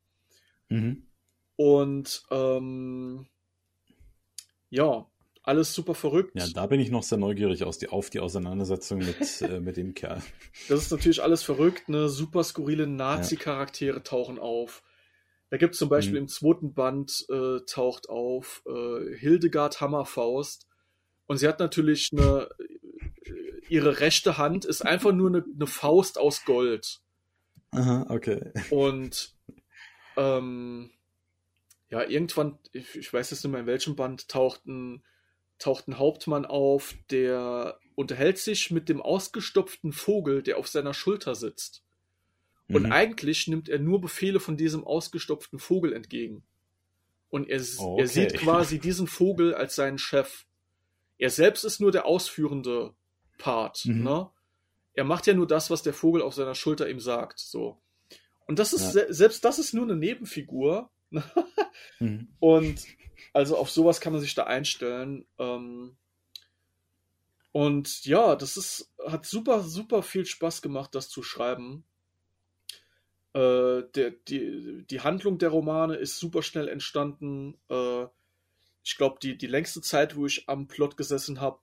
Mhm. Und ähm, ja, alles super verrückt. Ja, da bin ich noch sehr neugierig aus die, auf die Auseinandersetzung mit, äh, mit dem Kerl. Das ist natürlich alles verrückt, ne? Super skurrile Nazi-Charaktere ja. tauchen auf. Da gibt es zum Beispiel mhm. im zweiten Band äh, taucht auf äh, Hildegard Hammerfaust und sie hat natürlich eine, ihre rechte Hand ist einfach nur eine, eine Faust aus Gold. Aha, okay. Und ähm, ja, irgendwann, ich, ich, weiß jetzt nicht mehr in welchem Band, taucht ein, taucht ein Hauptmann auf, der unterhält sich mit dem ausgestopften Vogel, der auf seiner Schulter sitzt. Und mhm. eigentlich nimmt er nur Befehle von diesem ausgestopften Vogel entgegen. Und er, okay. er sieht quasi diesen Vogel als seinen Chef. Er selbst ist nur der ausführende Part. Mhm. Ne? Er macht ja nur das, was der Vogel auf seiner Schulter ihm sagt. So. Und das ist ja. selbst das ist nur eine Nebenfigur. Ne? mhm. Und also auf sowas kann man sich da einstellen. Ähm, und ja, das ist, hat super, super viel Spaß gemacht, das zu schreiben. Äh, der, die, die Handlung der Romane ist super schnell entstanden. Äh, ich glaube, die, die längste Zeit, wo ich am Plot gesessen habe,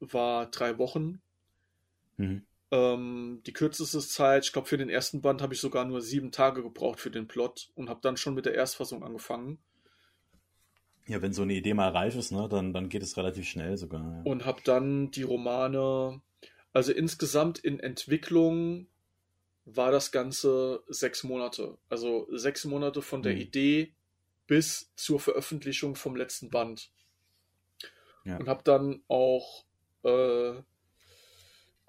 war drei Wochen. Mhm. Ähm, die kürzeste Zeit, ich glaube, für den ersten Band habe ich sogar nur sieben Tage gebraucht für den Plot und habe dann schon mit der Erstfassung angefangen. Ja, wenn so eine Idee mal reif ist, ne, dann, dann geht es relativ schnell sogar. Ja. Und habe dann die Romane, also insgesamt in Entwicklung war das Ganze sechs Monate. Also sechs Monate von der mhm. Idee bis zur Veröffentlichung vom letzten Band. Ja. Und habe dann auch, äh,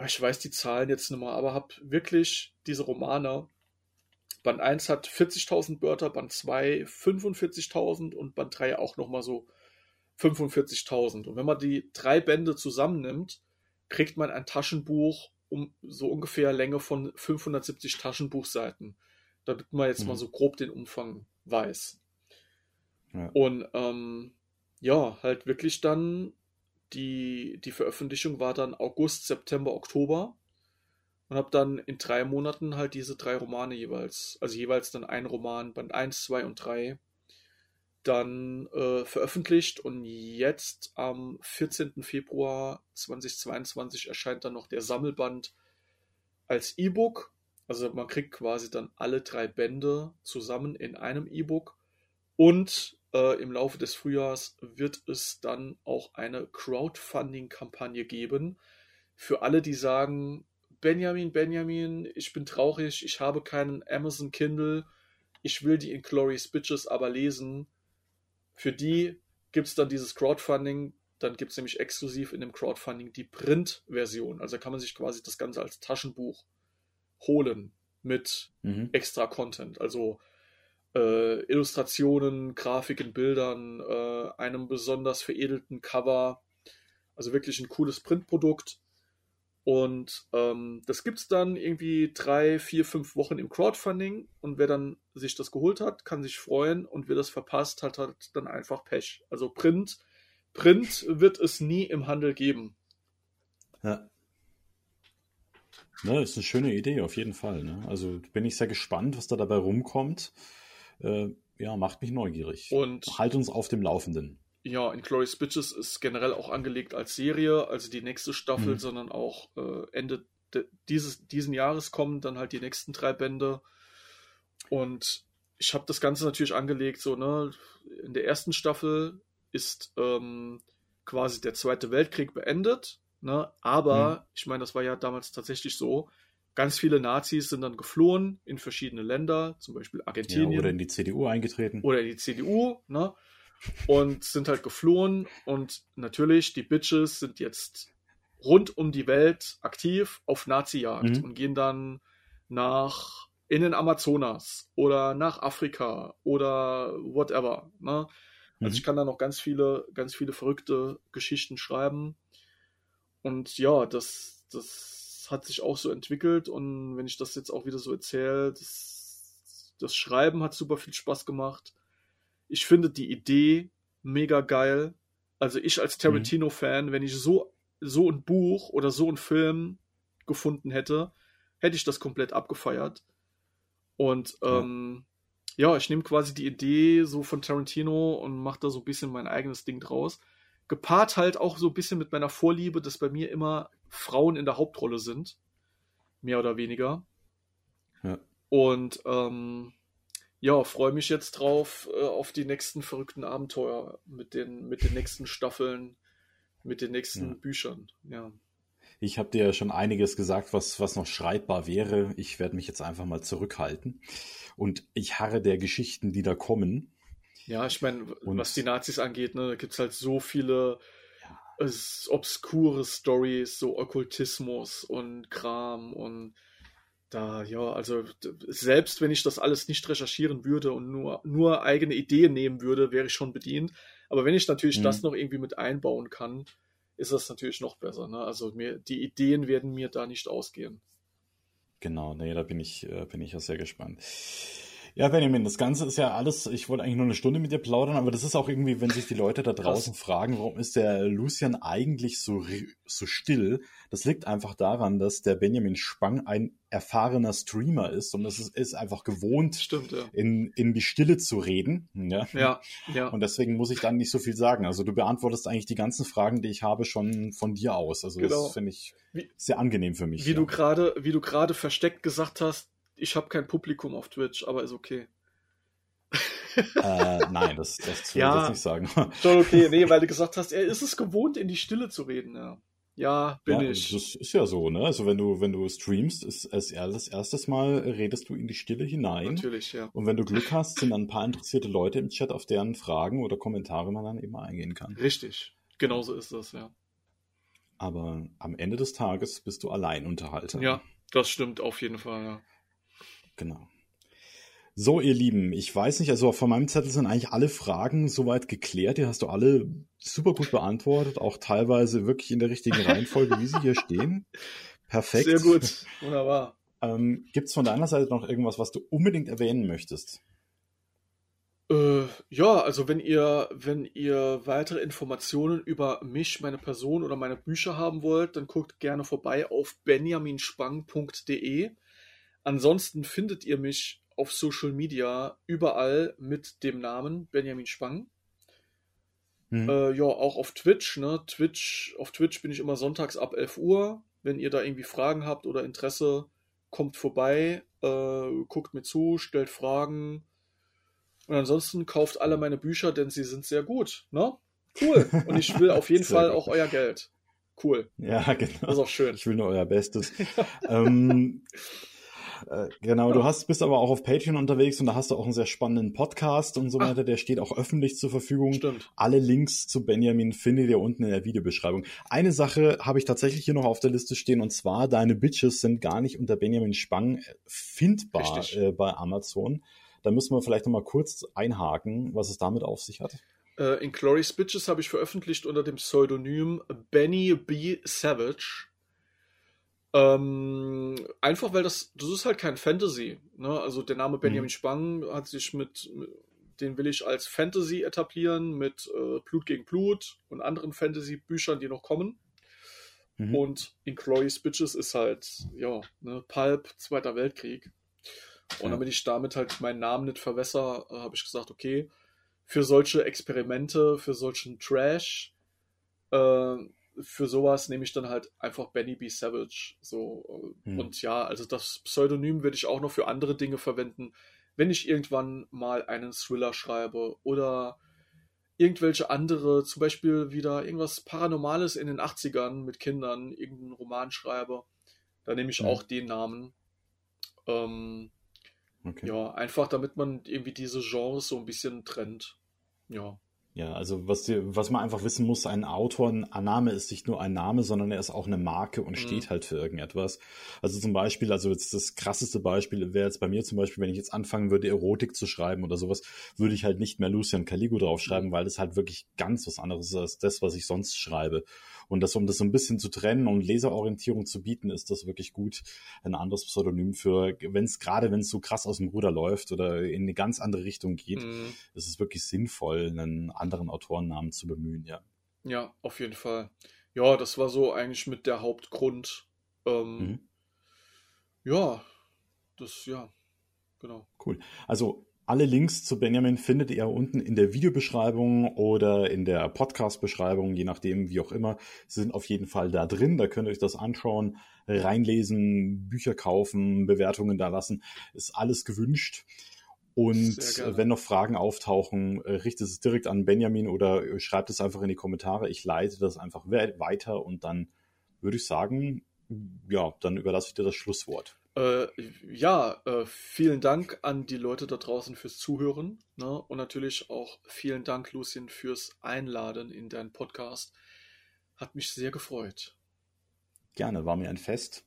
ich weiß die Zahlen jetzt nicht mehr, aber habe wirklich diese Romane Band 1 hat 40.000 Wörter, Band 2 45.000 und Band 3 auch nochmal so 45.000. Und wenn man die drei Bände zusammennimmt, kriegt man ein Taschenbuch um so ungefähr Länge von 570 Taschenbuchseiten. Damit man jetzt mhm. mal so grob den Umfang weiß. Ja. Und ähm, ja, halt wirklich dann die, die Veröffentlichung war dann August, September, Oktober und habe dann in drei Monaten halt diese drei Romane jeweils, also jeweils dann ein Roman, Band 1, 2 und 3, dann äh, veröffentlicht und jetzt am 14. Februar 2022 erscheint dann noch der Sammelband als E-Book. Also man kriegt quasi dann alle drei Bände zusammen in einem E-Book und äh, im Laufe des Frühjahrs wird es dann auch eine Crowdfunding-Kampagne geben für alle, die sagen, Benjamin, Benjamin, ich bin traurig, ich habe keinen Amazon Kindle, ich will die Inglorious Bitches aber lesen. Für die gibt es dann dieses Crowdfunding, dann gibt es nämlich exklusiv in dem Crowdfunding die Print-Version. Also kann man sich quasi das Ganze als Taschenbuch holen mit mhm. extra Content. Also äh, Illustrationen, Grafiken, Bildern, äh, einem besonders veredelten Cover. Also wirklich ein cooles Printprodukt. Und ähm, das gibt es dann irgendwie drei, vier, fünf Wochen im Crowdfunding. Und wer dann sich das geholt hat, kann sich freuen. Und wer das verpasst, hat halt dann einfach Pech. Also Print, Print wird es nie im Handel geben. Ja. Ne, ist eine schöne Idee, auf jeden Fall. Ne? Also bin ich sehr gespannt, was da dabei rumkommt. Äh, ja, macht mich neugierig. Und halt uns auf dem Laufenden. Ja, Inglourious Bitches ist generell auch angelegt als Serie, also die nächste Staffel, mhm. sondern auch äh, Ende dieses diesen Jahres kommen dann halt die nächsten drei Bände. Und ich habe das Ganze natürlich angelegt, so, ne, in der ersten Staffel ist ähm, quasi der Zweite Weltkrieg beendet, ne, aber mhm. ich meine, das war ja damals tatsächlich so, ganz viele Nazis sind dann geflohen in verschiedene Länder, zum Beispiel Argentinien. Ja, oder in die CDU eingetreten. Oder in die CDU, ne? Und sind halt geflohen. Und natürlich, die Bitches sind jetzt rund um die Welt aktiv auf Nazi-Jagd mhm. und gehen dann nach in den Amazonas oder nach Afrika oder whatever. Ne? Also mhm. ich kann da noch ganz viele, ganz viele verrückte Geschichten schreiben. Und ja, das, das hat sich auch so entwickelt. Und wenn ich das jetzt auch wieder so erzähle, das, das Schreiben hat super viel Spaß gemacht. Ich finde die Idee mega geil. Also ich als Tarantino-Fan, wenn ich so, so ein Buch oder so ein Film gefunden hätte, hätte ich das komplett abgefeiert. Und ähm, ja. ja, ich nehme quasi die Idee so von Tarantino und mache da so ein bisschen mein eigenes Ding draus. Gepaart halt auch so ein bisschen mit meiner Vorliebe, dass bei mir immer Frauen in der Hauptrolle sind. Mehr oder weniger. Ja. Und ähm, ja, freue mich jetzt drauf äh, auf die nächsten verrückten Abenteuer mit den, mit den nächsten Staffeln, mit den nächsten ja. Büchern. Ja. Ich habe dir ja schon einiges gesagt, was, was noch schreibbar wäre. Ich werde mich jetzt einfach mal zurückhalten. Und ich harre der Geschichten, die da kommen. Ja, ich meine, was die Nazis angeht, ne, da gibt es halt so viele ja. obskure Stories, so Okkultismus und Kram und da, ja, also selbst wenn ich das alles nicht recherchieren würde und nur, nur eigene Ideen nehmen würde, wäre ich schon bedient. Aber wenn ich natürlich mhm. das noch irgendwie mit einbauen kann, ist das natürlich noch besser. Ne? Also mir, die Ideen werden mir da nicht ausgehen. Genau, nee, da bin ich, äh, bin ich ja sehr gespannt. Ja, Benjamin, das Ganze ist ja alles, ich wollte eigentlich nur eine Stunde mit dir plaudern, aber das ist auch irgendwie, wenn sich die Leute da draußen Krass. fragen, warum ist der Lucian eigentlich so, so still? Das liegt einfach daran, dass der Benjamin Spang ein erfahrener Streamer ist und es ist, ist einfach gewohnt, Stimmt, ja. in, in die Stille zu reden. Ja? ja, ja. Und deswegen muss ich dann nicht so viel sagen. Also du beantwortest eigentlich die ganzen Fragen, die ich habe, schon von dir aus. Also genau. das finde ich wie, sehr angenehm für mich. Wie ja. du gerade, wie du gerade versteckt gesagt hast, ich habe kein Publikum auf Twitch, aber ist okay. äh, nein, das, das will ja, ich jetzt nicht sagen. Schon okay, nee, weil du gesagt hast, er ist es gewohnt, in die Stille zu reden, ja. Ja, bin ja, ich. Das ist ja so, ne? Also wenn du, wenn du streamst, ist als erstes, erstes Mal redest du in die Stille hinein. Natürlich, ja. Und wenn du Glück hast, sind dann ein paar interessierte Leute im Chat, auf deren Fragen oder Kommentare man dann eben eingehen kann. Richtig. Genauso ist das, ja. Aber am Ende des Tages bist du allein Unterhalter. Ja, das stimmt auf jeden Fall, ja. Genau. So, ihr Lieben, ich weiß nicht, also von meinem Zettel sind eigentlich alle Fragen soweit geklärt. Die hast du alle super gut beantwortet, auch teilweise wirklich in der richtigen Reihenfolge, wie sie hier stehen. Perfekt. Sehr gut, wunderbar. Ähm, Gibt es von deiner Seite noch irgendwas, was du unbedingt erwähnen möchtest? Äh, ja, also wenn ihr, wenn ihr weitere Informationen über mich, meine Person oder meine Bücher haben wollt, dann guckt gerne vorbei auf benjaminspang.de. Ansonsten findet ihr mich auf Social Media überall mit dem Namen Benjamin Spang. Mhm. Äh, ja, auch auf Twitch, ne? Twitch, auf Twitch bin ich immer sonntags ab 11 Uhr. Wenn ihr da irgendwie Fragen habt oder Interesse, kommt vorbei, äh, guckt mir zu, stellt Fragen und ansonsten kauft alle meine Bücher, denn sie sind sehr gut. Ne? Cool. Und ich will auf jeden Fall gut. auch euer Geld. Cool. Ja, genau. Das ist auch schön. Ich will nur euer Bestes. ähm, äh, genau, du hast, bist aber auch auf Patreon unterwegs und da hast du auch einen sehr spannenden Podcast und so weiter. Der steht auch öffentlich zur Verfügung. Stimmt. Alle Links zu Benjamin findet ihr unten in der Videobeschreibung. Eine Sache habe ich tatsächlich hier noch auf der Liste stehen und zwar, deine Bitches sind gar nicht unter Benjamin Spang findbar äh, bei Amazon. Da müssen wir vielleicht nochmal kurz einhaken, was es damit auf sich hat. Äh, in Glorious Bitches habe ich veröffentlicht unter dem Pseudonym Benny B. Savage. Ähm, einfach weil das, das ist halt kein Fantasy. Ne? Also der Name Benjamin mhm. Spang hat sich mit, den will ich als Fantasy etablieren, mit äh, Blut gegen Blut und anderen Fantasy-Büchern, die noch kommen. Mhm. Und Glorious Bitches ist halt, ja, ne, Pulp, Zweiter Weltkrieg. Und ja. damit ich damit halt meinen Namen nicht verwässer, äh, habe ich gesagt, okay, für solche Experimente, für solchen Trash, äh, für sowas nehme ich dann halt einfach Benny B. Savage. So. Hm. Und ja, also das Pseudonym würde ich auch noch für andere Dinge verwenden, wenn ich irgendwann mal einen Thriller schreibe oder irgendwelche andere, zum Beispiel wieder irgendwas Paranormales in den 80ern mit Kindern, irgendeinen Roman schreibe, da nehme ich hm. auch den Namen. Ähm, Okay. Ja, einfach damit man irgendwie diese Genres so ein bisschen trennt. Ja. Ja, also was, dir, was man einfach wissen muss, ein Autor, ein Name ist nicht nur ein Name, sondern er ist auch eine Marke und mhm. steht halt für irgendetwas. Also zum Beispiel, also jetzt das krasseste Beispiel wäre jetzt bei mir zum Beispiel, wenn ich jetzt anfangen würde, Erotik zu schreiben oder sowas, würde ich halt nicht mehr Lucian Caligo draufschreiben, mhm. weil das halt wirklich ganz was anderes ist als das, was ich sonst schreibe. Und das, um das so ein bisschen zu trennen und Leserorientierung zu bieten, ist das wirklich gut, ein anderes Pseudonym für, wenn es gerade, wenn es so krass aus dem Ruder läuft oder in eine ganz andere Richtung geht, mhm. ist es wirklich sinnvoll, einen anderen Autorennamen zu bemühen, ja. Ja, auf jeden Fall. Ja, das war so eigentlich mit der Hauptgrund. Ähm, mhm. Ja, das, ja, genau. Cool. Also alle Links zu Benjamin findet ihr unten in der Videobeschreibung oder in der Podcast-Beschreibung, je nachdem, wie auch immer, Sie sind auf jeden Fall da drin. Da könnt ihr euch das anschauen, reinlesen, Bücher kaufen, Bewertungen da lassen. Ist alles gewünscht. Und wenn noch Fragen auftauchen, richtet es direkt an Benjamin oder schreibt es einfach in die Kommentare. Ich leite das einfach weiter und dann würde ich sagen, ja, dann überlasse ich dir das Schlusswort. Äh, ja, äh, vielen Dank an die Leute da draußen fürs Zuhören. Ne? Und natürlich auch vielen Dank, Lucien, fürs Einladen in deinen Podcast. Hat mich sehr gefreut. Gerne, war mir ein Fest.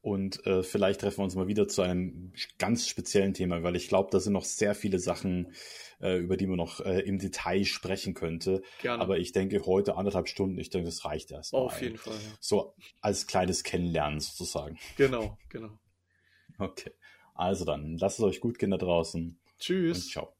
Und äh, vielleicht treffen wir uns mal wieder zu einem ganz speziellen Thema, weil ich glaube, da sind noch sehr viele Sachen, äh, über die man noch äh, im Detail sprechen könnte. Gerne. Aber ich denke, heute anderthalb Stunden, ich denke, das reicht erst. Auf jeden Fall. Ja. So als kleines Kennenlernen sozusagen. Genau, genau. Okay. Also dann, lasst es euch gut gehen da draußen. Tschüss. Und ciao.